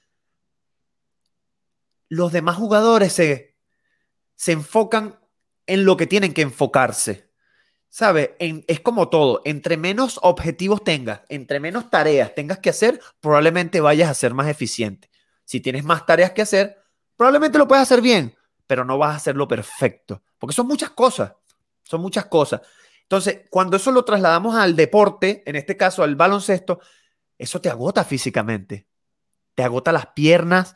los demás jugadores se, se enfocan en lo que tienen que enfocarse. ¿Sabe? es como todo. Entre menos objetivos tengas, entre menos tareas tengas que hacer, probablemente vayas a ser más eficiente. Si tienes más tareas que hacer, probablemente lo puedes hacer bien, pero no vas a hacerlo perfecto, porque son muchas cosas, son muchas cosas. Entonces, cuando eso lo trasladamos al deporte, en este caso al baloncesto, eso te agota físicamente, te agota las piernas,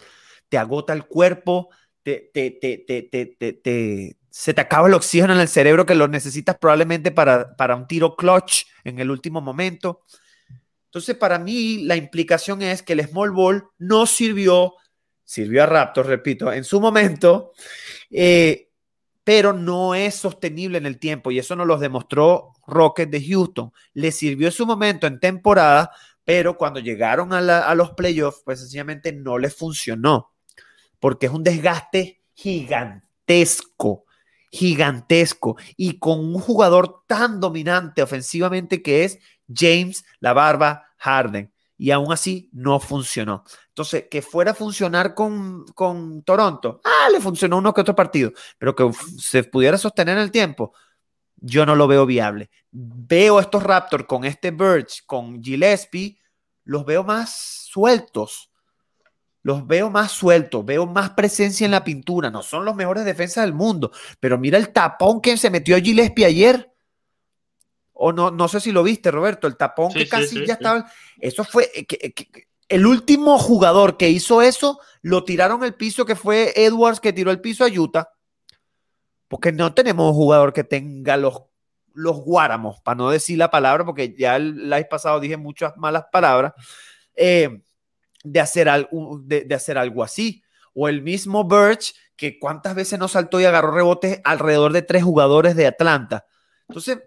te agota el cuerpo, te, te, te, se te acaba el oxígeno en el cerebro que lo necesitas probablemente para, para un tiro clutch en el último momento. Entonces, para mí, la implicación es que el small ball no sirvió, sirvió a Raptors, repito, en su momento, eh, pero no es sostenible en el tiempo y eso nos lo demostró Rocket de Houston. Le sirvió su momento en temporada, pero cuando llegaron a, a los playoffs, pues sencillamente no les funcionó, porque es un desgaste gigantesco gigantesco y con un jugador tan dominante ofensivamente que es James La Barba Harden. Y aún así no funcionó. Entonces, que fuera a funcionar con, con Toronto, ah, le funcionó uno que otro partido, pero que se pudiera sostener en el tiempo, yo no lo veo viable. Veo estos Raptors con este Birch, con Gillespie, los veo más sueltos, los veo más sueltos, veo más presencia en la pintura. No son los mejores defensas del mundo, pero mira el tapón que se metió Gillespie ayer. O no, no sé si lo viste, Roberto, el tapón que casi ya estaba. Eso fue. Eh, eh, el último jugador que hizo eso, lo tiraron el piso, que fue Edwards, que tiró el piso a Utah. Porque no tenemos un jugador que tenga los, los guáramos, para no decir la palabra, porque ya el live pasado dije muchas malas palabras. Eh, de hacer, algo, de, hacer algo así. O el mismo Birch, que cuántas veces no saltó y agarró rebotes alrededor de tres jugadores de Atlanta. Entonces,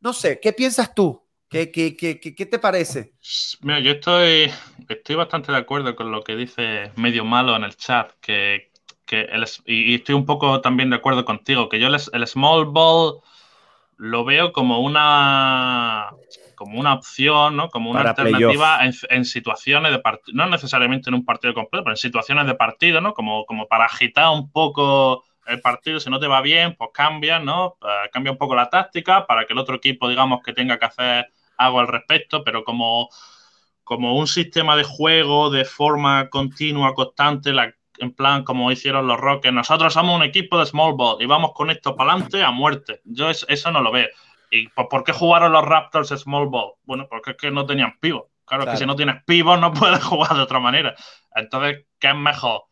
no sé, ¿qué piensas tú? ¿Qué, qué, qué, qué te parece? Mira, yo estoy, estoy bastante de acuerdo con lo que dice Medio Malo en el chat, que, que y, estoy un poco también de acuerdo contigo, que yo el, el small ball lo veo como una como una opción, ¿no? Como una alternativa en, situaciones de partido, no necesariamente en un partido completo, pero en situaciones de partido, ¿no? Como, como para agitar un poco el partido, si no te va bien, pues cambia, ¿no? Eh, cambia un poco la táctica para que el otro equipo, digamos, que tenga que hacer algo al respecto, pero como, como un sistema de juego de forma continua, constante, la, en plan como hicieron los Rockets, nosotros somos un equipo de small ball y vamos con esto para adelante a muerte. Yo eso no lo veo. ¿Y por qué jugaron los Raptors Small Ball? Bueno, porque es que no tenían pivot. Claro, que si no tienes pivot no puedes jugar de otra manera. Entonces, ¿qué es mejor?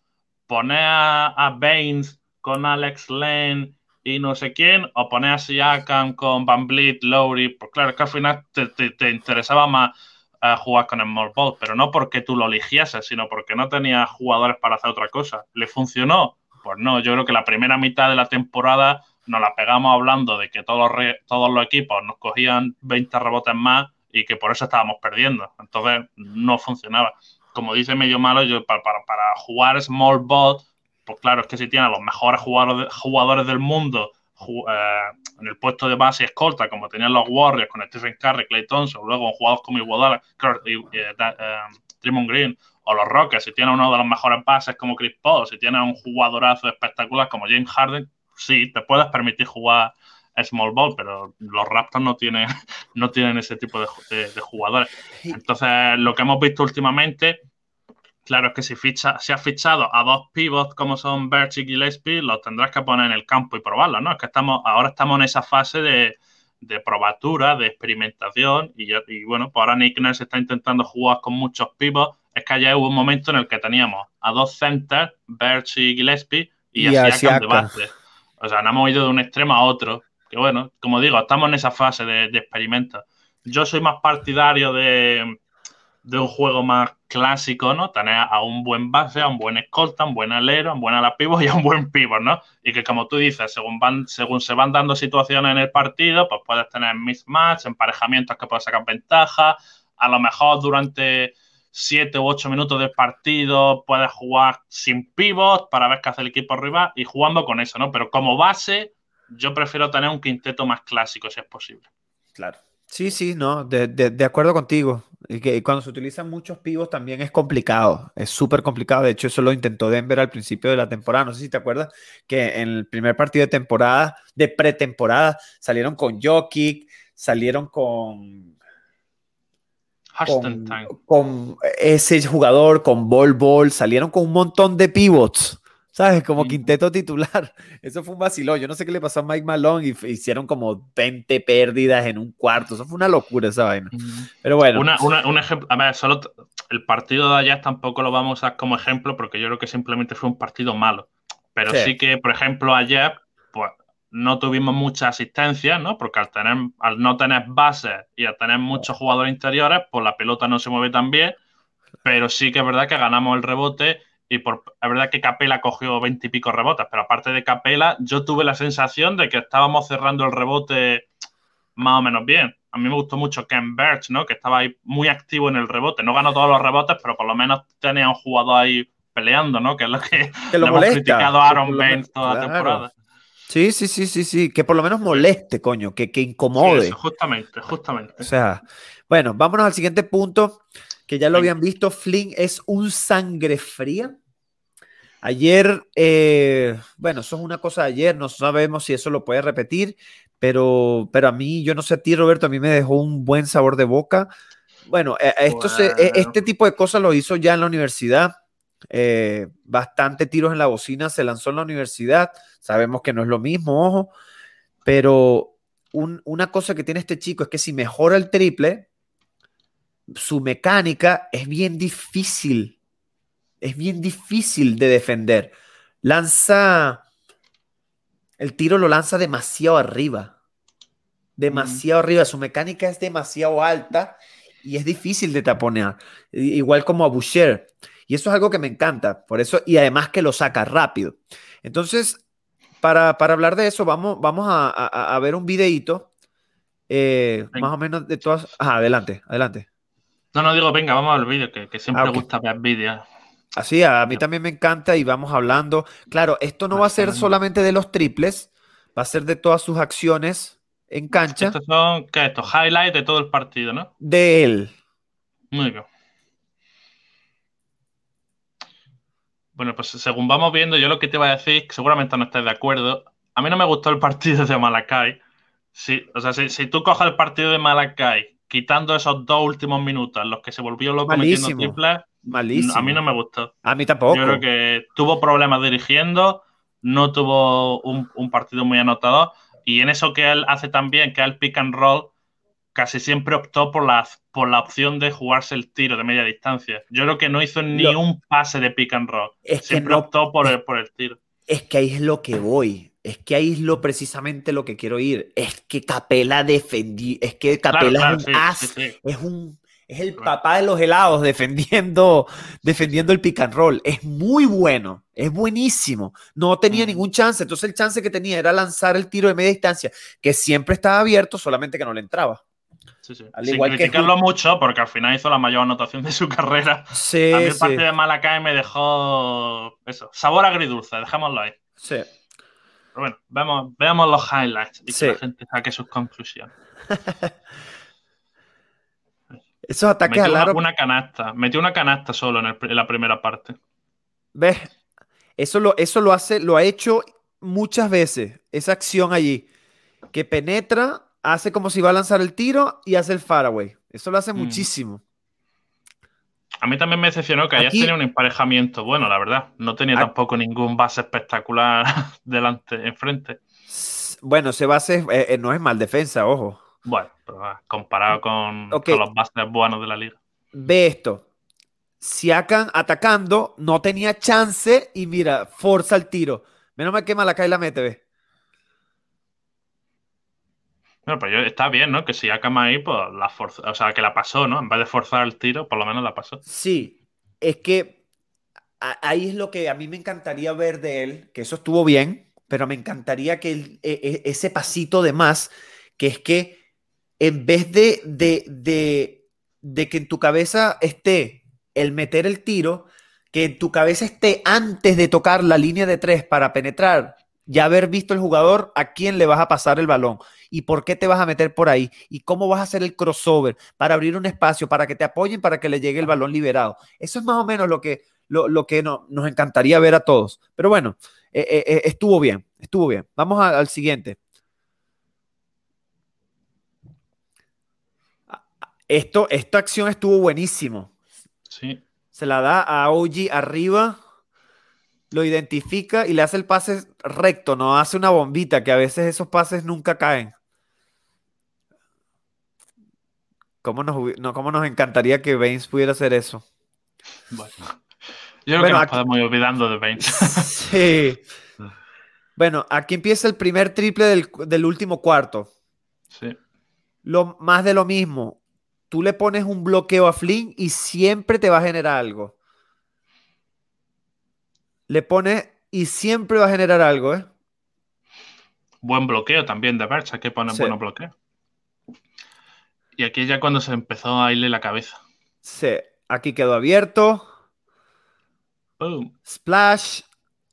¿Poner a, Baines con Alex Lane y no sé quién? ¿O poner a Siakam con Van Vliet, Lowry? Pues claro, que al final te, interesaba más eh, jugar con Small Ball, pero no porque tú lo eligieses, sino porque no tenías jugadores para hacer otra cosa. ¿Le funcionó? Pues no, yo creo que la primera mitad de la temporada nos la pegamos hablando de que todos los, todos los equipos nos cogían 20 rebotes más y que por eso estábamos perdiendo. Entonces no funcionaba. Como dice medio malo, yo para, para, jugar small ball, pues claro, es que si tiene a los mejores jugadores, del mundo eh, en el puesto de base escolta, como tenían los Warriors con Stephen Curry, Clay Thompson, luego jugadores como Iguodala, y, eh, eh Green, o los Rockets, si tiene uno de los mejores bases como Chris Paul, si tiene un jugadorazo espectacular como James Harden, sí, te puedes permitir jugar small ball, pero los Raptors no tienen, no tienen ese tipo de, jugadores. Entonces, lo que hemos visto últimamente, claro, es que si, ficha, si has fichado a dos pivots como son Birch y Gillespie, los tendrás que poner en el campo y probarlos, ¿no? Es que estamos, ahora estamos en esa fase de, de probatura, de experimentación, y, y bueno, pues ahora Nick Nurse está intentando jugar con muchos pivots. Es que ayer hubo un momento en el que teníamos a dos centers, Birch y Gillespie, y, y así de base. O sea, no hemos ido de un extremo a otro. Que bueno, como digo, estamos en esa fase de, experimento. Yo soy más partidario de, un juego más clásico, ¿no? Tener a un buen base, a un buen escolta, a un buen alero, a un buen ala y a un buen pivot, ¿no? Y que como tú dices, según, van, según se van dando situaciones en el partido, pues puedes tener mismatch, emparejamientos que puedes sacar ventaja. A lo mejor durante siete u ocho minutos de partido, puedes jugar sin pivot para ver qué hace el equipo arriba y jugando con eso, ¿no? Pero como base, yo prefiero tener un quinteto más clásico, si es posible. Claro. Sí, sí, no, de, acuerdo contigo. Y que cuando se utilizan muchos pivos también es complicado, es súper complicado. De hecho, eso lo intentó Denver al principio de la temporada. No sé si te acuerdas que en el primer partido de temporada, de pretemporada, salieron con Jokic, salieron con con, ese jugador, con Ball Ball, salieron con un montón de pivots. ¿Sabes? Como quinteto titular. Eso fue un vacilón. Yo no sé qué le pasó a Mike Malone y hicieron como 20 pérdidas en un cuarto. Eso fue una locura esa vaina. Pero bueno. un ejemplo. A ver, solo el partido de ayer tampoco lo vamos a usar como ejemplo porque yo creo que simplemente fue un partido malo. Pero sí, que, por ejemplo, ayer, pues no tuvimos mucha asistencia, ¿no? Porque al, tener, al no tener bases y al tener muchos jugadores interiores, pues la pelota no se mueve tan bien. Pero sí que es verdad que ganamos el rebote y por, es verdad que Capela cogió 20 y pico rebotes, pero aparte de Capela, yo tuve la sensación de que estábamos cerrando el rebote más o menos bien. A mí me gustó mucho Ken Birch, ¿no? Que estaba ahí muy activo en el rebote. No ganó todos los rebotes, pero por lo menos tenía un jugador ahí peleando, ¿no? Que es lo que, lo hemos criticado a Aaron Baines toda la temporada. Sí, sí, sí, sí, sí. Que por lo menos moleste, coño, que, que incomode. justamente, justamente. O sea, bueno, vámonos al siguiente punto, que ya lo habían visto. Flynn es un sangre fría. Ayer, eh, bueno, eso es una cosa de ayer, no sabemos si eso lo puede repetir, pero, pero a mí, yo no sé a ti, Roberto, a mí me dejó un buen sabor de boca. Bueno, eh, esto e, este tipo de cosas lo hizo ya en la universidad. Eh, bastante tiros en la bocina se lanzó en la universidad. Sabemos que no es lo mismo, ojo, pero una cosa que tiene este chico es que si mejora el triple, su mecánica es bien difícil es bien difícil de defender. Lanza, el tiro lo lanza demasiado arriba, demasiado arriba, su mecánica es demasiado alta y es difícil de taponear, igual como a Boucher. Y eso es algo que me encanta, por eso, y además que lo saca rápido. Entonces, para, hablar de eso, vamos, vamos a, ver un videito, eh, más o menos de todas. adelante, adelante. No, no digo, venga, vamos al vídeo, que, siempre ah, gusta ver vídeos. Así, a mí también me encanta y vamos hablando. Claro, esto no va a ser solamente de los triples, va a ser de todas sus acciones en cancha. Estos son, ¿qué? Estos highlights de todo el partido, ¿no? De él. Muy bien. Bueno, pues según vamos viendo, yo lo que te voy a decir, seguramente no estés de acuerdo. A mí no me gustó el partido de Malakai. Sí, o sea, si, tú coges el partido de Malakai, quitando esos dos últimos minutos en los que se volvió loco metiendo triples, Malísimo. A mí no me gustó. A mí tampoco. Yo creo que tuvo problemas dirigiendo, no tuvo un, partido muy anotador. Y en eso que él hace también, que es el pick and roll, casi siempre optó por la, por la opción de jugarse el tiro de media distancia. Yo creo que no hizo ni un pase de pick and roll. siempre optó por el, por el tiro. Es que ahí es lo que voy. Es que ahí es lo precisamente lo que quiero ir. Es que Capela defendió. Es que Capela es un as. Es un es el papá de los helados defendiendo, defendiendo el pick and roll. Es muy bueno, es buenísimo. No tenía ningún chance. Entonces el chance que tenía era lanzar el tiro de media distancia, que siempre estaba abierto, solamente que no le entraba. Sí, sí. Al igual criticarlo mucho porque al final hizo la mayor anotación de su carrera. Sí, a mí el partido de Malakai me dejó eso, sabor agridulce, dejémoslo ahí. Sí. Pero bueno, veamos los highlights y que la gente saque sus conclusiones. Esos ataques a Una, una, canasta. Metió una canasta solo en, la primera parte. ¿Ves? Eso lo, eso lo hace, lo ha hecho muchas veces. Esa acción allí. Que penetra, hace como si va a lanzar el tiro y hace el faraway. Eso lo hace mm. muchísimo. A mí también me decepcionó que hayas tenido un emparejamiento bueno, la verdad. No tenía tampoco ningún base espectacular delante, enfrente. Bueno, ese base eh, eh, no es mal defensa, ojo. Bueno, pero comparado con, los bases buenos de la liga. Ve esto. Siakan atacando, no tenía chance y mira, forza el tiro. Menos mal que Malakai la mete, ve. Bueno, pues está bien, ¿no? Que si Siakam ahí, pues la forza, o sea, que la pasó, ¿no? En vez de forzar el tiro, por lo menos la pasó. Sí, es que ahí es lo que a mí me encantaría ver de él, que eso estuvo bien, pero me encantaría que e, e, ese pasito de más, que es que en vez de, de, que en tu cabeza esté el meter el tiro, que en tu cabeza esté antes de tocar la línea de tres para penetrar, ya haber visto el jugador a quién le vas a pasar el balón y por qué te vas a meter por ahí y cómo vas a hacer el crossover para abrir un espacio, para que te apoyen, para que le llegue el balón liberado. Eso es más o menos lo que, lo, que nos encantaría ver a todos. Pero bueno, eh, eh, eh, estuvo bien, estuvo bien. Vamos al siguiente. Esto, esta acción estuvo buenísimo. Sí. Se la da a OG arriba. Lo identifica y le hace el pase recto, no hace una bombita, que a veces esos pases nunca caen. ¿Cómo nos, no, cómo nos encantaría que Baines pudiera hacer eso? Bueno, yo creo que nos podemos ir olvidando de Baines. Sí. Bueno, aquí empieza el primer triple del, del último cuarto. Sí. Lo, más de lo mismo. Tú le pones un bloqueo a Flynn y siempre te va a generar algo. Le pones y siempre va a generar algo, ¿eh? Buen bloqueo también de Bercha, que pone buenos bloqueos. Y aquí ya cuando se empezó a irle la cabeza. Sí, aquí quedó abierto. Splash.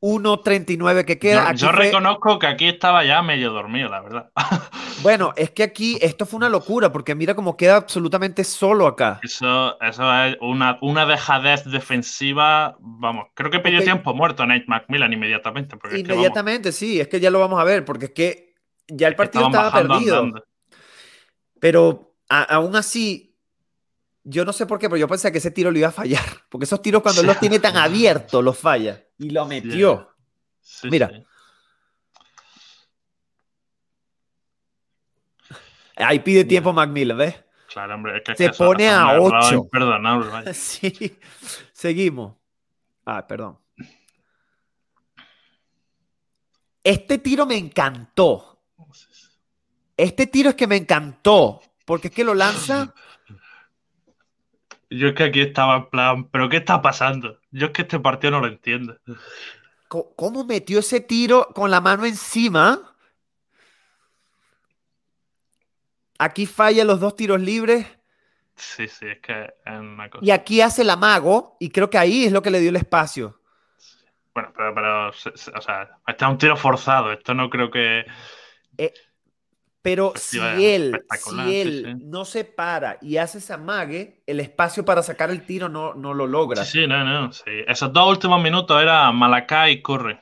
1.39 que queda. Yo, reconozco que aquí estaba ya medio dormido, la verdad. Bueno, es que aquí esto fue una locura, porque mira cómo queda absolutamente solo acá. Eso, eso es una, una dejadez defensiva. Vamos, creo que pidió tiempo muerto Nate McMillan inmediatamente. inmediatamente, sí, es que ya lo vamos a ver, porque es que ya el partido estaba perdido. Pero aún así, yo no sé por qué, pero yo pensé que ese tiro lo iba a fallar. Porque esos tiros cuando él los tiene tan abiertos, los falla. Y lo metió. Mira. Ahí pide tiempo Macmillan, ¿ves? Claro, hombre, es que Se pone a 8. Perdonable, sí. Seguimos. Ah, perdón. Este tiro me encantó. Este tiro es que me encantó. Porque es que lo lanza. Yo es que aquí estaba en plan, ¿pero qué está pasando? Yo es que este partido no lo entiendo. ¿Cómo metió ese tiro con la mano encima? Aquí falla los dos tiros libres. Sí, sí, es que es una cosa. Y aquí hace el amago, y creo que ahí es lo que le dio el espacio. Bueno, pero, pero o sea, está un tiro forzado. Esto no creo que. Eh, pero si él, si él no se para y hace esa mague, el espacio para sacar el tiro no, no lo logra. Sí, no, no. Esos dos últimos minutos era Malakai y Curry.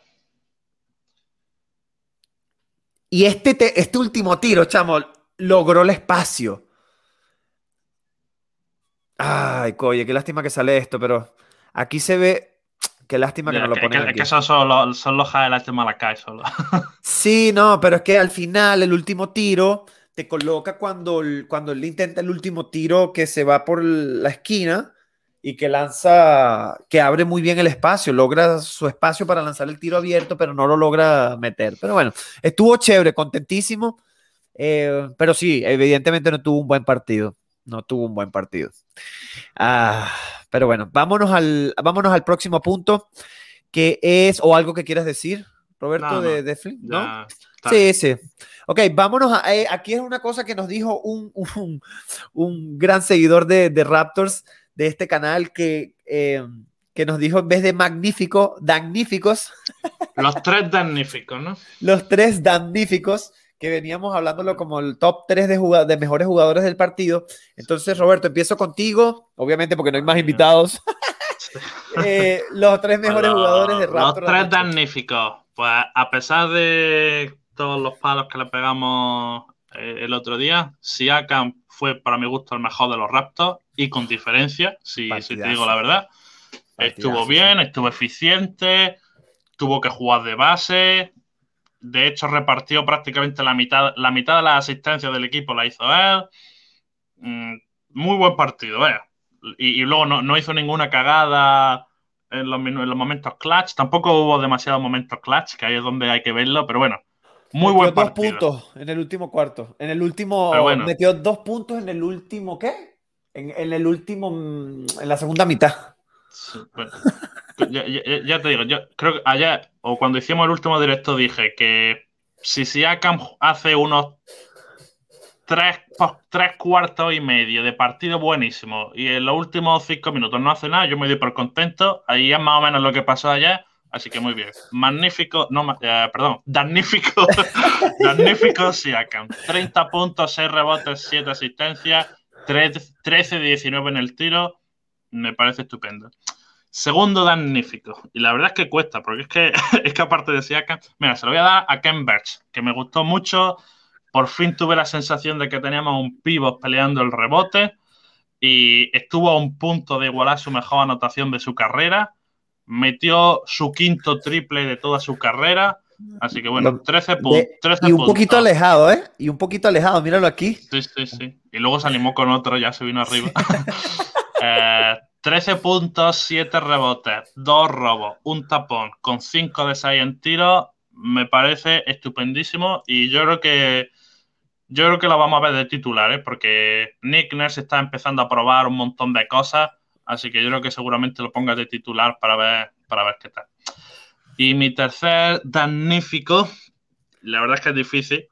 Y este, este último tiro, chamo, logró el espacio. Ay, coye, qué lástima que sale esto, pero aquí se ve Qué lástima que no lo ponen. Es que, son, solo, son los highlights de Malakai solo. sí, no, pero es que al final, el último tiro te coloca cuando, cuando él intenta el último tiro que se va por la esquina y que lanza, que abre muy bien el espacio, logra su espacio para lanzar el tiro abierto, pero no lo logra meter. Pero bueno, estuvo chévere, contentísimo, eh, pero sí, evidentemente no tuvo un buen partido, no tuvo un buen partido. Ah, pero bueno, vámonos al, vámonos al próximo punto, que es, o algo que quieras decir, Roberto, de, de ¿no? Sí, sí. Ok, vámonos a, eh, aquí es una cosa que nos dijo un, un, gran seguidor de, de, Raptors de este canal que, eh, que nos dijo en vez de magnífico, damníficos. Los tres damníficos, ¿no? Los tres damníficos que veníamos hablándolo como el top 3 de, de mejores jugadores del partido. Entonces, Roberto, empiezo contigo, obviamente porque no hay más invitados. Eh, los tres mejores jugadores de Raptors. Los tres damníficos. Pues a pesar de todos los palos que le pegamos eh, el otro día, Siakam fue para mi gusto el mejor de los Raptors y con diferencia, si, si te digo la verdad. Estuvo bien, estuvo eficiente, tuvo que jugar de base, de hecho, repartió prácticamente la mitad, la mitad de las asistencias del equipo la hizo él. Mm, muy buen partido, vaya. Y, luego no, hizo ninguna cagada en los, momentos clutch. Tampoco hubo demasiados momentos clutch, que ahí es donde hay que verlo, pero bueno. Muy buen partido. dos puntos en el último cuarto. En el último. Metió dos puntos en el último, ¿qué? En, el último. Mm, en la segunda mitad. Bueno ya, te digo, yo creo que ayer o cuando hicimos el último directo dije que si Siakam hace unos tres, tres cuartos y medio de partido buenísimo y en los últimos cinco minutos no hace nada, yo me doy por contento. Ahí es más o menos lo que pasó ayer. Así que muy bien. Magnífico, no, eh, perdón, magnífico, magnífico Siakam. 30 puntos, 6 rebotes, 7 asistencias, 13 de 19 en el tiro. Me parece estupendo. Segundo damnífico. Y la verdad es que cuesta, porque es que, es que aparte de Siakam, mira, se lo voy a dar a Ken Birch, que me gustó mucho. Por fin tuve la sensación de que teníamos un pivot peleando el rebote y estuvo a un punto de igualar su mejor anotación de su carrera. metió su quinto triple de toda su carrera. Así que bueno, 13, puntos. Y un poquito alejado, ¿eh? Y un poquito alejado, míralo aquí. Sí, sí, sí. Y luego se animó con otro, ya se vino arriba. 13 eh, puntos, 7 rebotes, 2 robos, un tapón, con 5 de 6 en tiro. Me parece estupendísimo y yo creo que yo creo que lo vamos a ver de titular, ¿eh? porque Nick Nurse está empezando a probar un montón de cosas, así que yo creo que seguramente lo pongas de titular para ver, para ver qué tal. Y mi tercer damnífico, la verdad es que es difícil,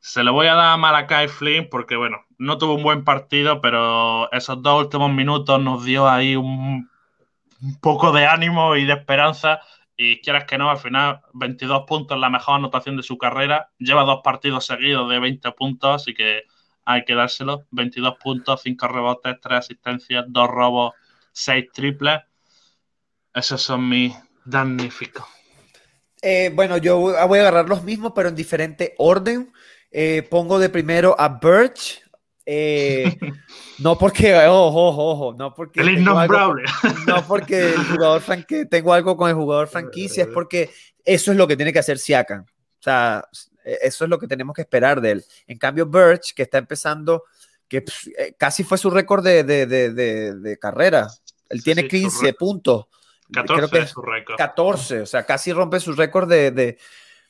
se lo voy a dar a Malakai Flynn porque, bueno, no tuvo un buen partido, pero esos dos últimos minutos nos dio ahí un, poco de ánimo y de esperanza y quieras que no, al final 22 puntos la mejor anotación de su carrera. Lleva dos partidos seguidos de 20 puntos, así que hay que dárselo. 22 puntos, 5 rebotes, 3 asistencias, 2 robos, 6 triples. Esos son mis damnificos. Eh, bueno, yo voy a agarrar los mismos, pero en diferente orden. Eh, pongo de primero a Birch, eh, no porque, ojo, ojo, ojo, no porque. El innombrable. no porque el jugador franque, tengo algo con el jugador franquicia, es porque eso es lo que tiene que hacer Siakam. O sea, eso es lo que tenemos que esperar de él. En cambio, Birch, que está empezando, que eh, casi fue su récord de, de, de, de, carrera. Él tiene 15 puntos. 14 Creo que su récord. 14, o sea, casi rompe su récord de,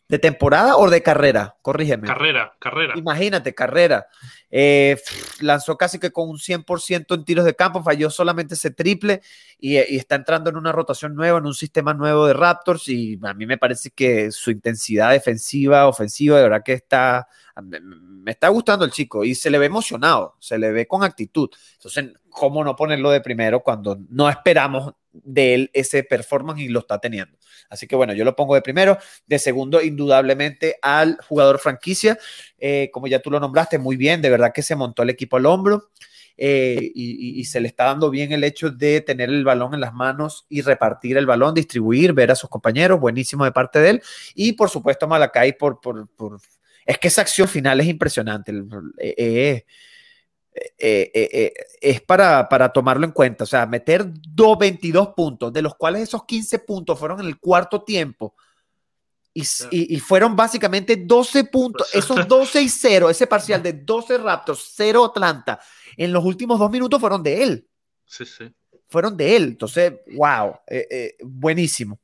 ¿De temporada o de carrera? Corrígeme. Carrera, carrera. Imagínate, carrera. Eh, lanzó casi que con un 100% en tiros de campo, falló solamente ese triple y, está entrando en una rotación nueva, en un sistema nuevo de Raptors y a mí me parece que su intensidad defensiva, ofensiva, de verdad que está, me está gustando el chico y se le ve emocionado, se le ve con actitud. Entonces, ¿cómo no ponerlo de primero cuando no esperamos de él ese performance y lo está teniendo? Así que bueno, yo lo pongo de primero. De segundo, indudablemente al jugador franquicia. Eh, como ya tú lo nombraste, muy bien, de verdad que se montó el equipo al hombro. Eh, y, se le está dando bien el hecho de tener el balón en las manos y repartir el balón, distribuir, ver a sus compañeros, buenísimo de parte de él. Y por supuesto, Malacay, por, por, por... es que esa acción final es impresionante. Eh, eh, eh, eh, es para, para, tomarlo en cuenta. O sea, meter 2, 22 puntos, de los cuales esos 15 puntos fueron en el cuarto tiempo. Y, y, fueron básicamente 12 puntos, esos 12 y 0, ese parcial de 12 Raptors, 0 Atlanta, en los últimos dos minutos fueron de él. Sí, sí. Fueron de él. Entonces, wow, buenísimo.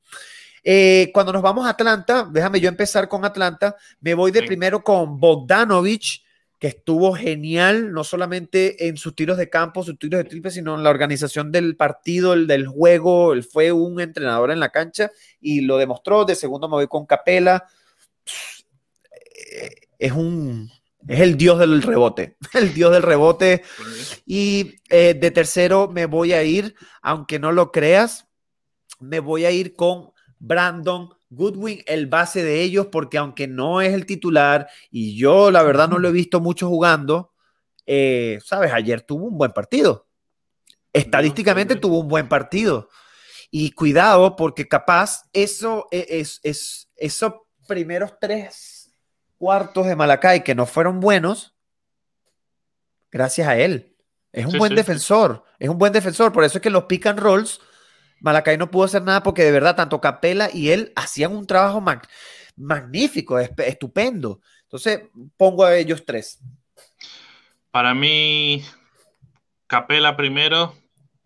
cuando nos vamos a Atlanta, déjame yo empezar con Atlanta, me voy de primero con Bogdanovich, que estuvo genial, no solamente en sus tiros de campo, sus tiros de triple, sino en la organización del partido, el del juego. Él fue un entrenador en la cancha y lo demostró. De segundo me voy con Capela. Es un. Es el dios del rebote, el dios del rebote. Y eh, de tercero me voy a ir, aunque no lo creas, me voy a ir con Brandon Goodwin el base de ellos, porque aunque no es el titular y yo la verdad no lo he visto mucho jugando, eh, sabes, ayer tuvo un buen partido. Estadísticamente tuvo un buen partido. Y cuidado, porque capaz eso e, es, es, esos primeros tres cuartos de Malacay que no fueron buenos, gracias a él. Es un buen defensor, es un buen defensor. Por eso es que los pick and rolls Malacay no pudo hacer nada porque de verdad tanto Capela y él hacían un trabajo magnífico, estupendo. Entonces pongo a ellos tres. Para mí, Capela primero,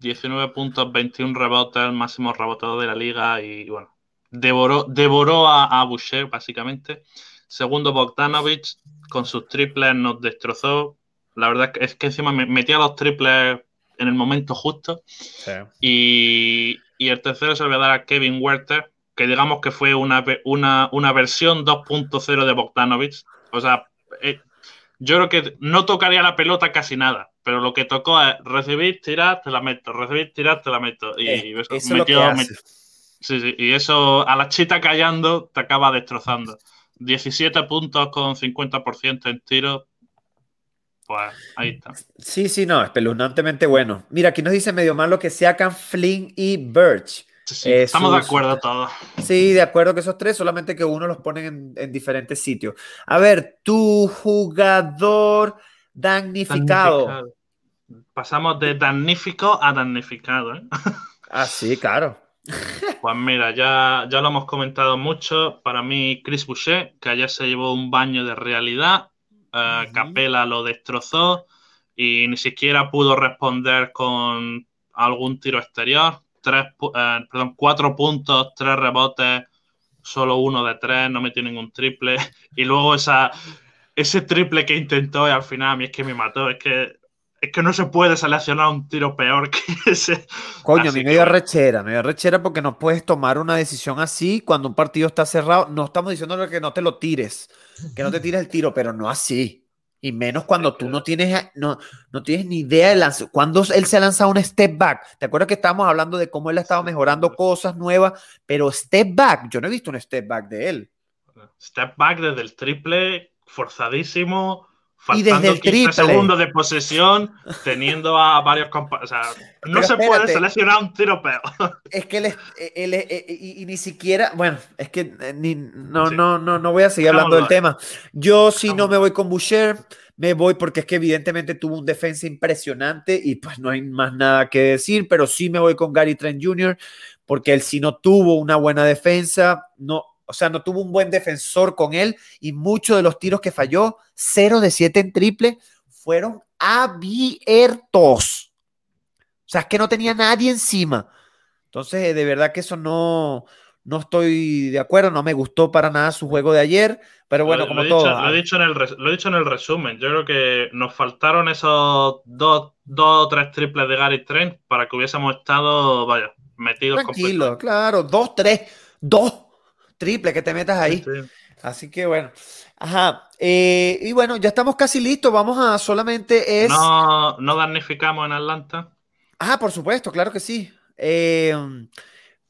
19 puntos, 21 rebotes, el máximo rebotador de la liga y bueno, devoró, devoró a, a Boucher básicamente. Segundo, Bogdanovich con sus triples nos destrozó. La verdad es que encima metía los triples en el momento justo. Y, y el tercero se lo voy a dar a Kevin Werther, que digamos que fue una, una, una versión 2.0 de Bogdanovich. O sea, eh, yo creo que no tocaría la pelota casi nada, pero lo que tocó es recibir, tirar, te la meto, recibir, tirar, te la meto. Y eh, eso, metió, Sí, sí, y eso a la chita callando te acaba destrozando. 17 puntos con 50% en tiro. Pues ahí está. Sí, sí, no, espeluznantemente bueno. Mira, aquí nos dice medio mal lo que sean Flynn y Birch. Sí, estamos de acuerdo todos. Sí, de acuerdo que esos tres, solamente que uno los ponen en, diferentes sitios. A ver, tu jugador damnificado. Pasamos de damnifico a damnificado. ¿eh? Ah, sí, claro. Pues mira, ya, ya lo hemos comentado mucho. Para mí, Chris Boucher, que ayer se llevó un baño de realidad. Uh, Capela lo destrozó y ni siquiera pudo responder con algún tiro exterior. Tres, eh, perdón, cuatro puntos, tres rebotes, solo uno de tres, no metió ningún triple. Y luego esa, ese triple que intentó y al final a mí es que me mató. Es que es que no se puede seleccionar un tiro peor que ese. Coño, a mí me dio rechera, me dio rechera porque no puedes tomar una decisión así cuando un partido está cerrado. No estamos diciendo que no te lo tires, que no te tires el tiro, pero no así. Y menos cuando tú no tienes, no, no tienes ni idea de lanzar. Cuando él se ha lanzado un step back. ¿Te acuerdas que estábamos hablando de cómo él ha estado mejorando cosas nuevas? Pero step back, yo no he visto un step back de él. Step back desde el triple, forzadísimo, y desde el triple. segundos de posesión, teniendo a varios compañeros. O sea, no se puede seleccionar un tiro peor. Es que él, es, él y, ni siquiera, bueno, es que eh, ni, no, no, no, no voy a seguir hablando del tema. Yo sí no me voy con Boucher, me voy porque es que evidentemente tuvo un defensa impresionante y pues no hay más nada que decir, pero sí me voy con Gary Trent Jr. porque él sí no tuvo una buena defensa, no, o sea, no tuvo un buen defensor con él y muchos de los tiros que falló, 0 de 7 en triple, fueron abiertos. O sea, es que no tenía nadie encima. Entonces, de verdad que eso no, no estoy de acuerdo, no me gustó para nada su juego de ayer, pero bueno, como lo todo. Dicho, lo, he dicho en el, lo he dicho en el resumen, yo creo que nos faltaron esos dos, dos o tres triples de Gary Trent para que hubiésemos estado, vaya, metidos Tranquilo, claro, dos, tres, dos triple que te metas ahí. Así que bueno. Ajá. Eh, y bueno, ya estamos casi listos. Vamos a solamente es. No, no damnificamos en Atlanta. Ah, por supuesto, claro que sí. Eh,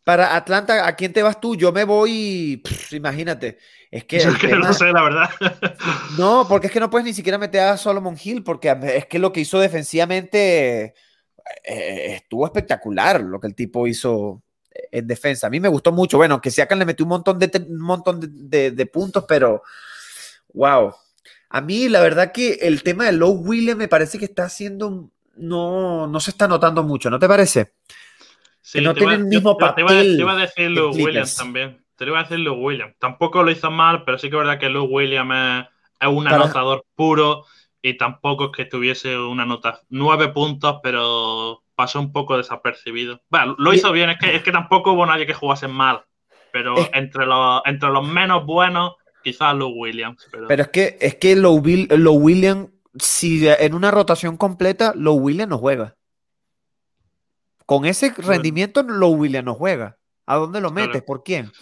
para Atlanta, ¿a quién te vas tú? Yo me voy, imagínate. Es que, no sé, la verdad. No, porque es que no puedes ni siquiera meter a Solomon Hill, porque es que lo que hizo defensivamente eh, estuvo espectacular, lo que el tipo hizo en defensa. A mí me gustó mucho. Bueno, que Siakam le metió un montón de, un montón de, puntos, pero wow. A mí la verdad que el tema de Low Williams me parece que está haciendo, no, no se está notando mucho, ¿no te parece? Sí, no tiene el mismo papel. Te iba, a decir Lou Williams también. Te iba a decir Lou Williams. Tampoco lo hizo mal, pero sí que es verdad que Lou Williams es, un anotador puro y tampoco es que tuviese una nota nueve puntos, pero pasó un poco desapercibido. Bueno, lo hizo bien, es que, es que tampoco hubo nadie que jugase mal, pero entre, los, entre los menos buenos, quizás Lou Williams. Pero, es que, es que Lou, Williams, si en una rotación completa, Lou Williams no juega. Con ese rendimiento, Lou Williams no juega. ¿A dónde lo metes? ¿Por quién?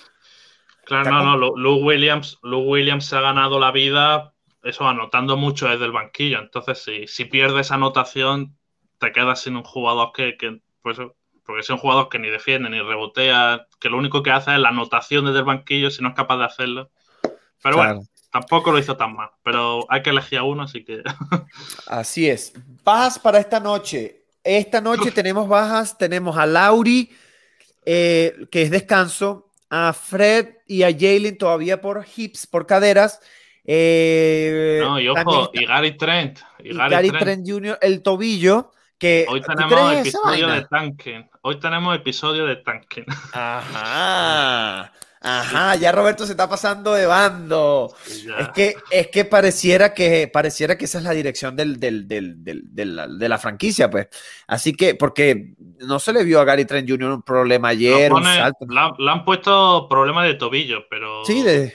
Claro, no, no, Lou Williams, Lou Williams se ha ganado la vida eso anotando mucho desde el banquillo. Entonces, si, si pierde esa anotación, te quedas sin un jugador que, que pues, porque son jugadores que ni defiende ni rebotea, que lo único que hace es la anotación desde el banquillo si no es capaz de hacerlo. Pero bueno, tampoco lo hizo tan mal, pero hay que elegir a uno, así que... así es. Bajas para esta noche. Esta noche tenemos bajas, tenemos a Lauri, eh, que es descanso, a Fred y a Jalen todavía por hips, por caderas. Eh, no, y ojo, y Gary Trent. Y Gary, Trent. Jr., el tobillo. Que, Hoy tenemos episodio de Tanken. Hoy tenemos episodio de Tanken. Ajá. Ajá, ya Roberto se está pasando de bando. Es que, es que pareciera que pareciera que esa es la dirección del, de, la, franquicia, pues. Así que, porque no se le vio a Gary Trent Jr. un problema ayer. Le han puesto problema de tobillo, pero. Sí, de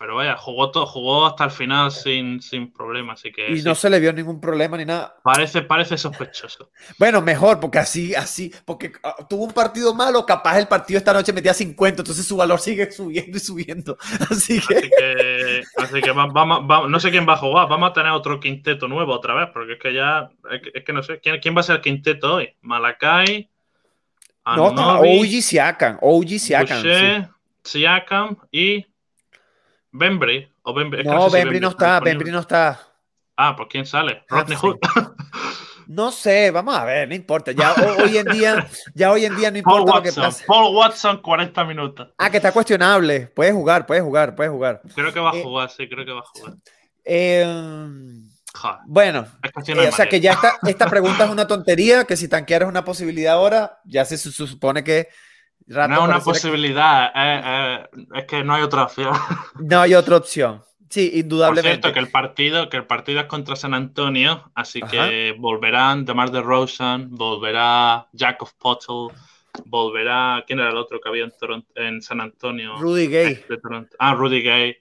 pero vaya, jugó, todo, jugó hasta el final sin, sin problema, así que... Y no se le vio ningún problema ni nada. Parece, parece sospechoso. bueno, mejor, porque así, así, porque ah, tuvo un partido malo, capaz el partido esta noche metía 50, entonces su valor sigue subiendo y subiendo. Así que... Así que, vamos, no sé quién va a jugar, vamos a tener otro quinteto nuevo otra vez, porque es que ya, es que, no sé, ¿quién, ¿quién, va a ser el quinteto hoy? Malakai, No, OG Siakam, OG Siakam. Siakam y Bembry. O Bembry. no, Bembry no está, Bembry no está. Ah, pues quién sale? Ah, Rodney Hood. No sé, vamos a ver, no importa. Ya hoy en día, ya hoy en día no importa lo que pase. Paul Watson, 40 minutos. Ah, que está cuestionable. Puede jugar, puede jugar, puede jugar. Creo que va a eh, jugar, sí, creo que va a jugar. Eh, bueno, eh, o sea que ya esta, esta pregunta es una tontería, que si tanquear es una posibilidad ahora, ya se supone que no es una posibilidad, es que no hay otra opción. No hay otra opción. Sí, indudablemente. Por cierto, que el partido, que el partido es contra San Antonio, así que volverán DeMar DeRozan, volverá Jack of Pottle, volverá. ¿Quién era el otro que había en, en San Antonio? Rudy Gay. Ah, Rudy Gay.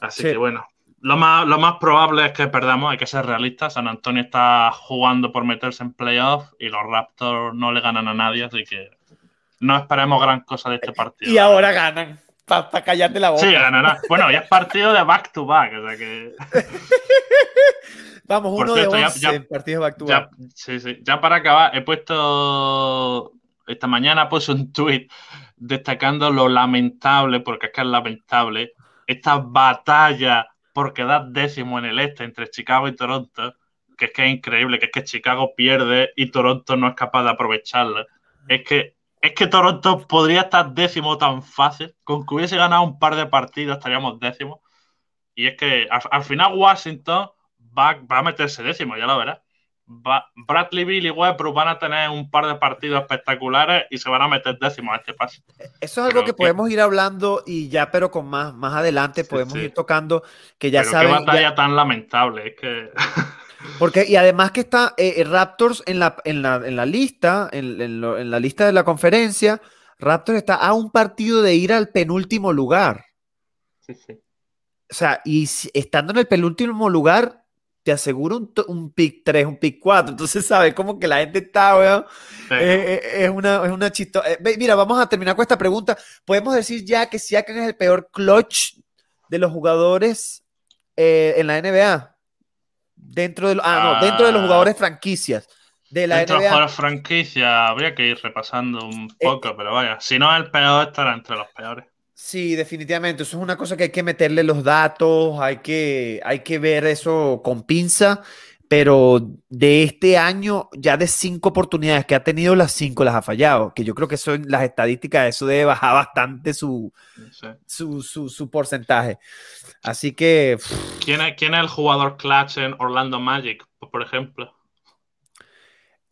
Así que bueno, lo más, lo más probable es que perdamos, hay que ser realistas. San Antonio está jugando por meterse en playoff y los Raptors no le ganan a nadie, así que no esperemos gran cosa de este partido. Y ahora ganan, para callarte la boca. Sí, ganará. Bueno, ya es partido de back to back, o sea que. Vamos, uno de 11 ya, partidos back to back. sí, sí. Ya para acabar, he puesto. Esta mañana puse un tweet destacando lo lamentable, porque es que es lamentable, esta batalla por quedar décimo en el este entre Chicago y Toronto, que es que es increíble, que es que Chicago pierde y Toronto no es capaz de aprovecharla. Es que, es que Toronto podría estar décimo tan fácil, con que hubiese ganado un par de partidos estaríamos décimo. Y es que al, final Washington va, va, a meterse décimo, ya lo verás. Bradley Bill y Westbrook van a tener un par de partidos espectaculares y se van a meter décimo a este paso. Eso es algo que, podemos ir hablando y ya, pero con más, más adelante podemos ir tocando que ya pero Qué batalla tan lamentable, es que. Porque, y además que está eh, Raptors en la, en la, en la lista, en, en, la lista de la conferencia, Raptors está a un partido de ir al penúltimo lugar. Sí, sí. O sea, y estando en el penúltimo lugar, te aseguro un, un pick 3, un pick 4. Entonces, ¿sabes? Como que la gente está, weón. Eh, eh, es una, es una chistosa. Eh, mira, vamos a terminar con esta pregunta. Podemos decir ya que Siakam es el peor clutch de los jugadores en la NBA. Dentro de, los, ah, no, dentro de los jugadores franquicias de la dentro NBA. de los franquicias habría que ir repasando un poco, pero vaya, si no el peor estará entre los peores. Sí, definitivamente. Eso es una cosa que hay que meterle los datos, hay que, hay que ver eso con pinza, pero de este año, ya de cinco oportunidades que ha tenido, las cinco las ha fallado, que yo creo que son las estadísticas, eso debe bajar bastante su, su, porcentaje. Así que... ¿Quién es, ¿Quién es el jugador clutch en Orlando Magic, por ejemplo?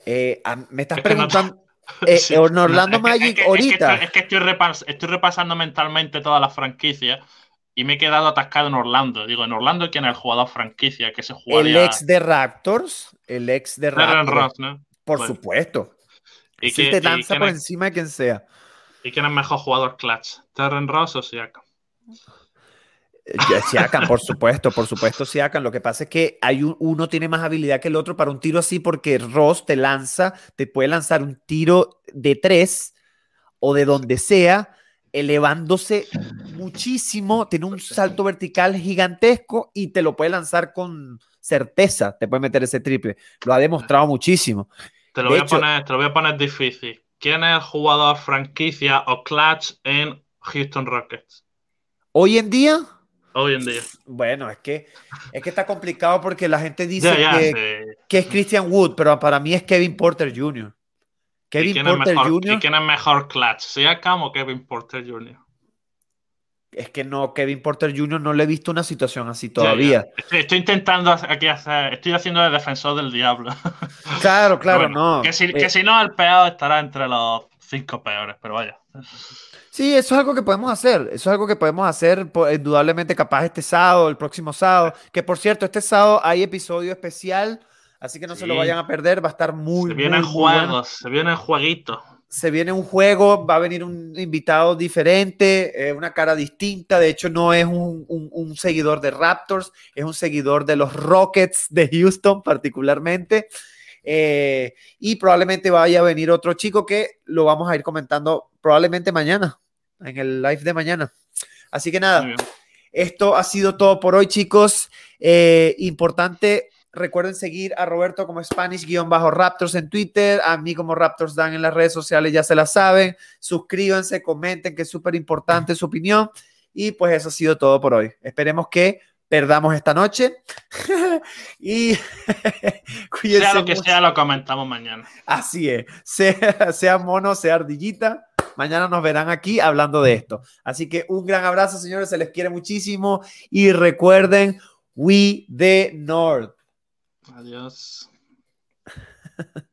Eh, me estás preguntando... Eh, en Orlando Magic ahorita. Es que, estoy, repasando mentalmente todas las franquicias y me he quedado atascado en Orlando. Digo, en Orlando, ¿quién es el jugador franquicia que se jugaría? El ex de Raptors. El ex de Raptors. Por supuesto. ¿Y si te lanza por encima de quien sea. ¿Y quién es mejor jugador clutch? ¿Terren Ross o Siakam? Siakan, por supuesto, por supuesto, Siakan. Lo que pasa es que hay uno tiene más habilidad que el otro para un tiro así, porque Ross te lanza, te puede lanzar un tiro de tres o de donde sea, elevándose muchísimo, tiene un salto vertical gigantesco y te lo puede lanzar con certeza, te puede meter ese triple. Lo ha demostrado muchísimo. Te lo, voy, a poner, te lo voy a poner difícil. ¿Quién es el jugador franquicia o clutch en Houston Rockets? Hoy en día, hoy en día. Bueno, es que, es que está complicado porque la gente dice que, es Christian Wood, pero para mí es Kevin Porter Jr. Kevin Porter Jr. ¿Y quién es mejor clutch? ¿Siakam o Kevin Porter Jr.? Es que no, Kevin Porter Jr. no le he visto una situación así todavía. Estoy, intentando aquí hacer, estoy haciendo de defensor del diablo. Claro, claro, no. Que si, que eh, si no, el peor estará entre los cinco peores, pero vaya. Sí, eso es algo que podemos hacer. Eso es algo que podemos hacer, indudablemente, capaz este sábado, el próximo sábado. Que por cierto, este sábado hay episodio especial, así que no se lo vayan a perder. Va a estar muy. Se vienen juegos, se vienen jueguitos. Se viene un juego, va a venir un invitado diferente, eh, una cara distinta. De hecho, no es un, un, seguidor de Raptors, es un seguidor de los Rockets de Houston, particularmente. Eh, y probablemente vaya a venir otro chico que lo vamos a ir comentando probablemente mañana en el live de mañana. Así que nada, esto ha sido todo por hoy, chicos. Eh, importante, recuerden seguir a Roberto como Spanish-Raptors en Twitter, a mí como Raptors Dan en las redes sociales, ya se la saben. Suscríbanse, comenten, que es súper importante su opinión. Y pues eso ha sido todo por hoy. Esperemos que perdamos esta noche. y sea lo que sea, lo comentamos mañana. Así es. Sea, sea mono, sea ardillita. Mañana nos verán aquí hablando de esto. Así que un gran abrazo, señores. Se les quiere muchísimo. Y recuerden, We the North. Adiós.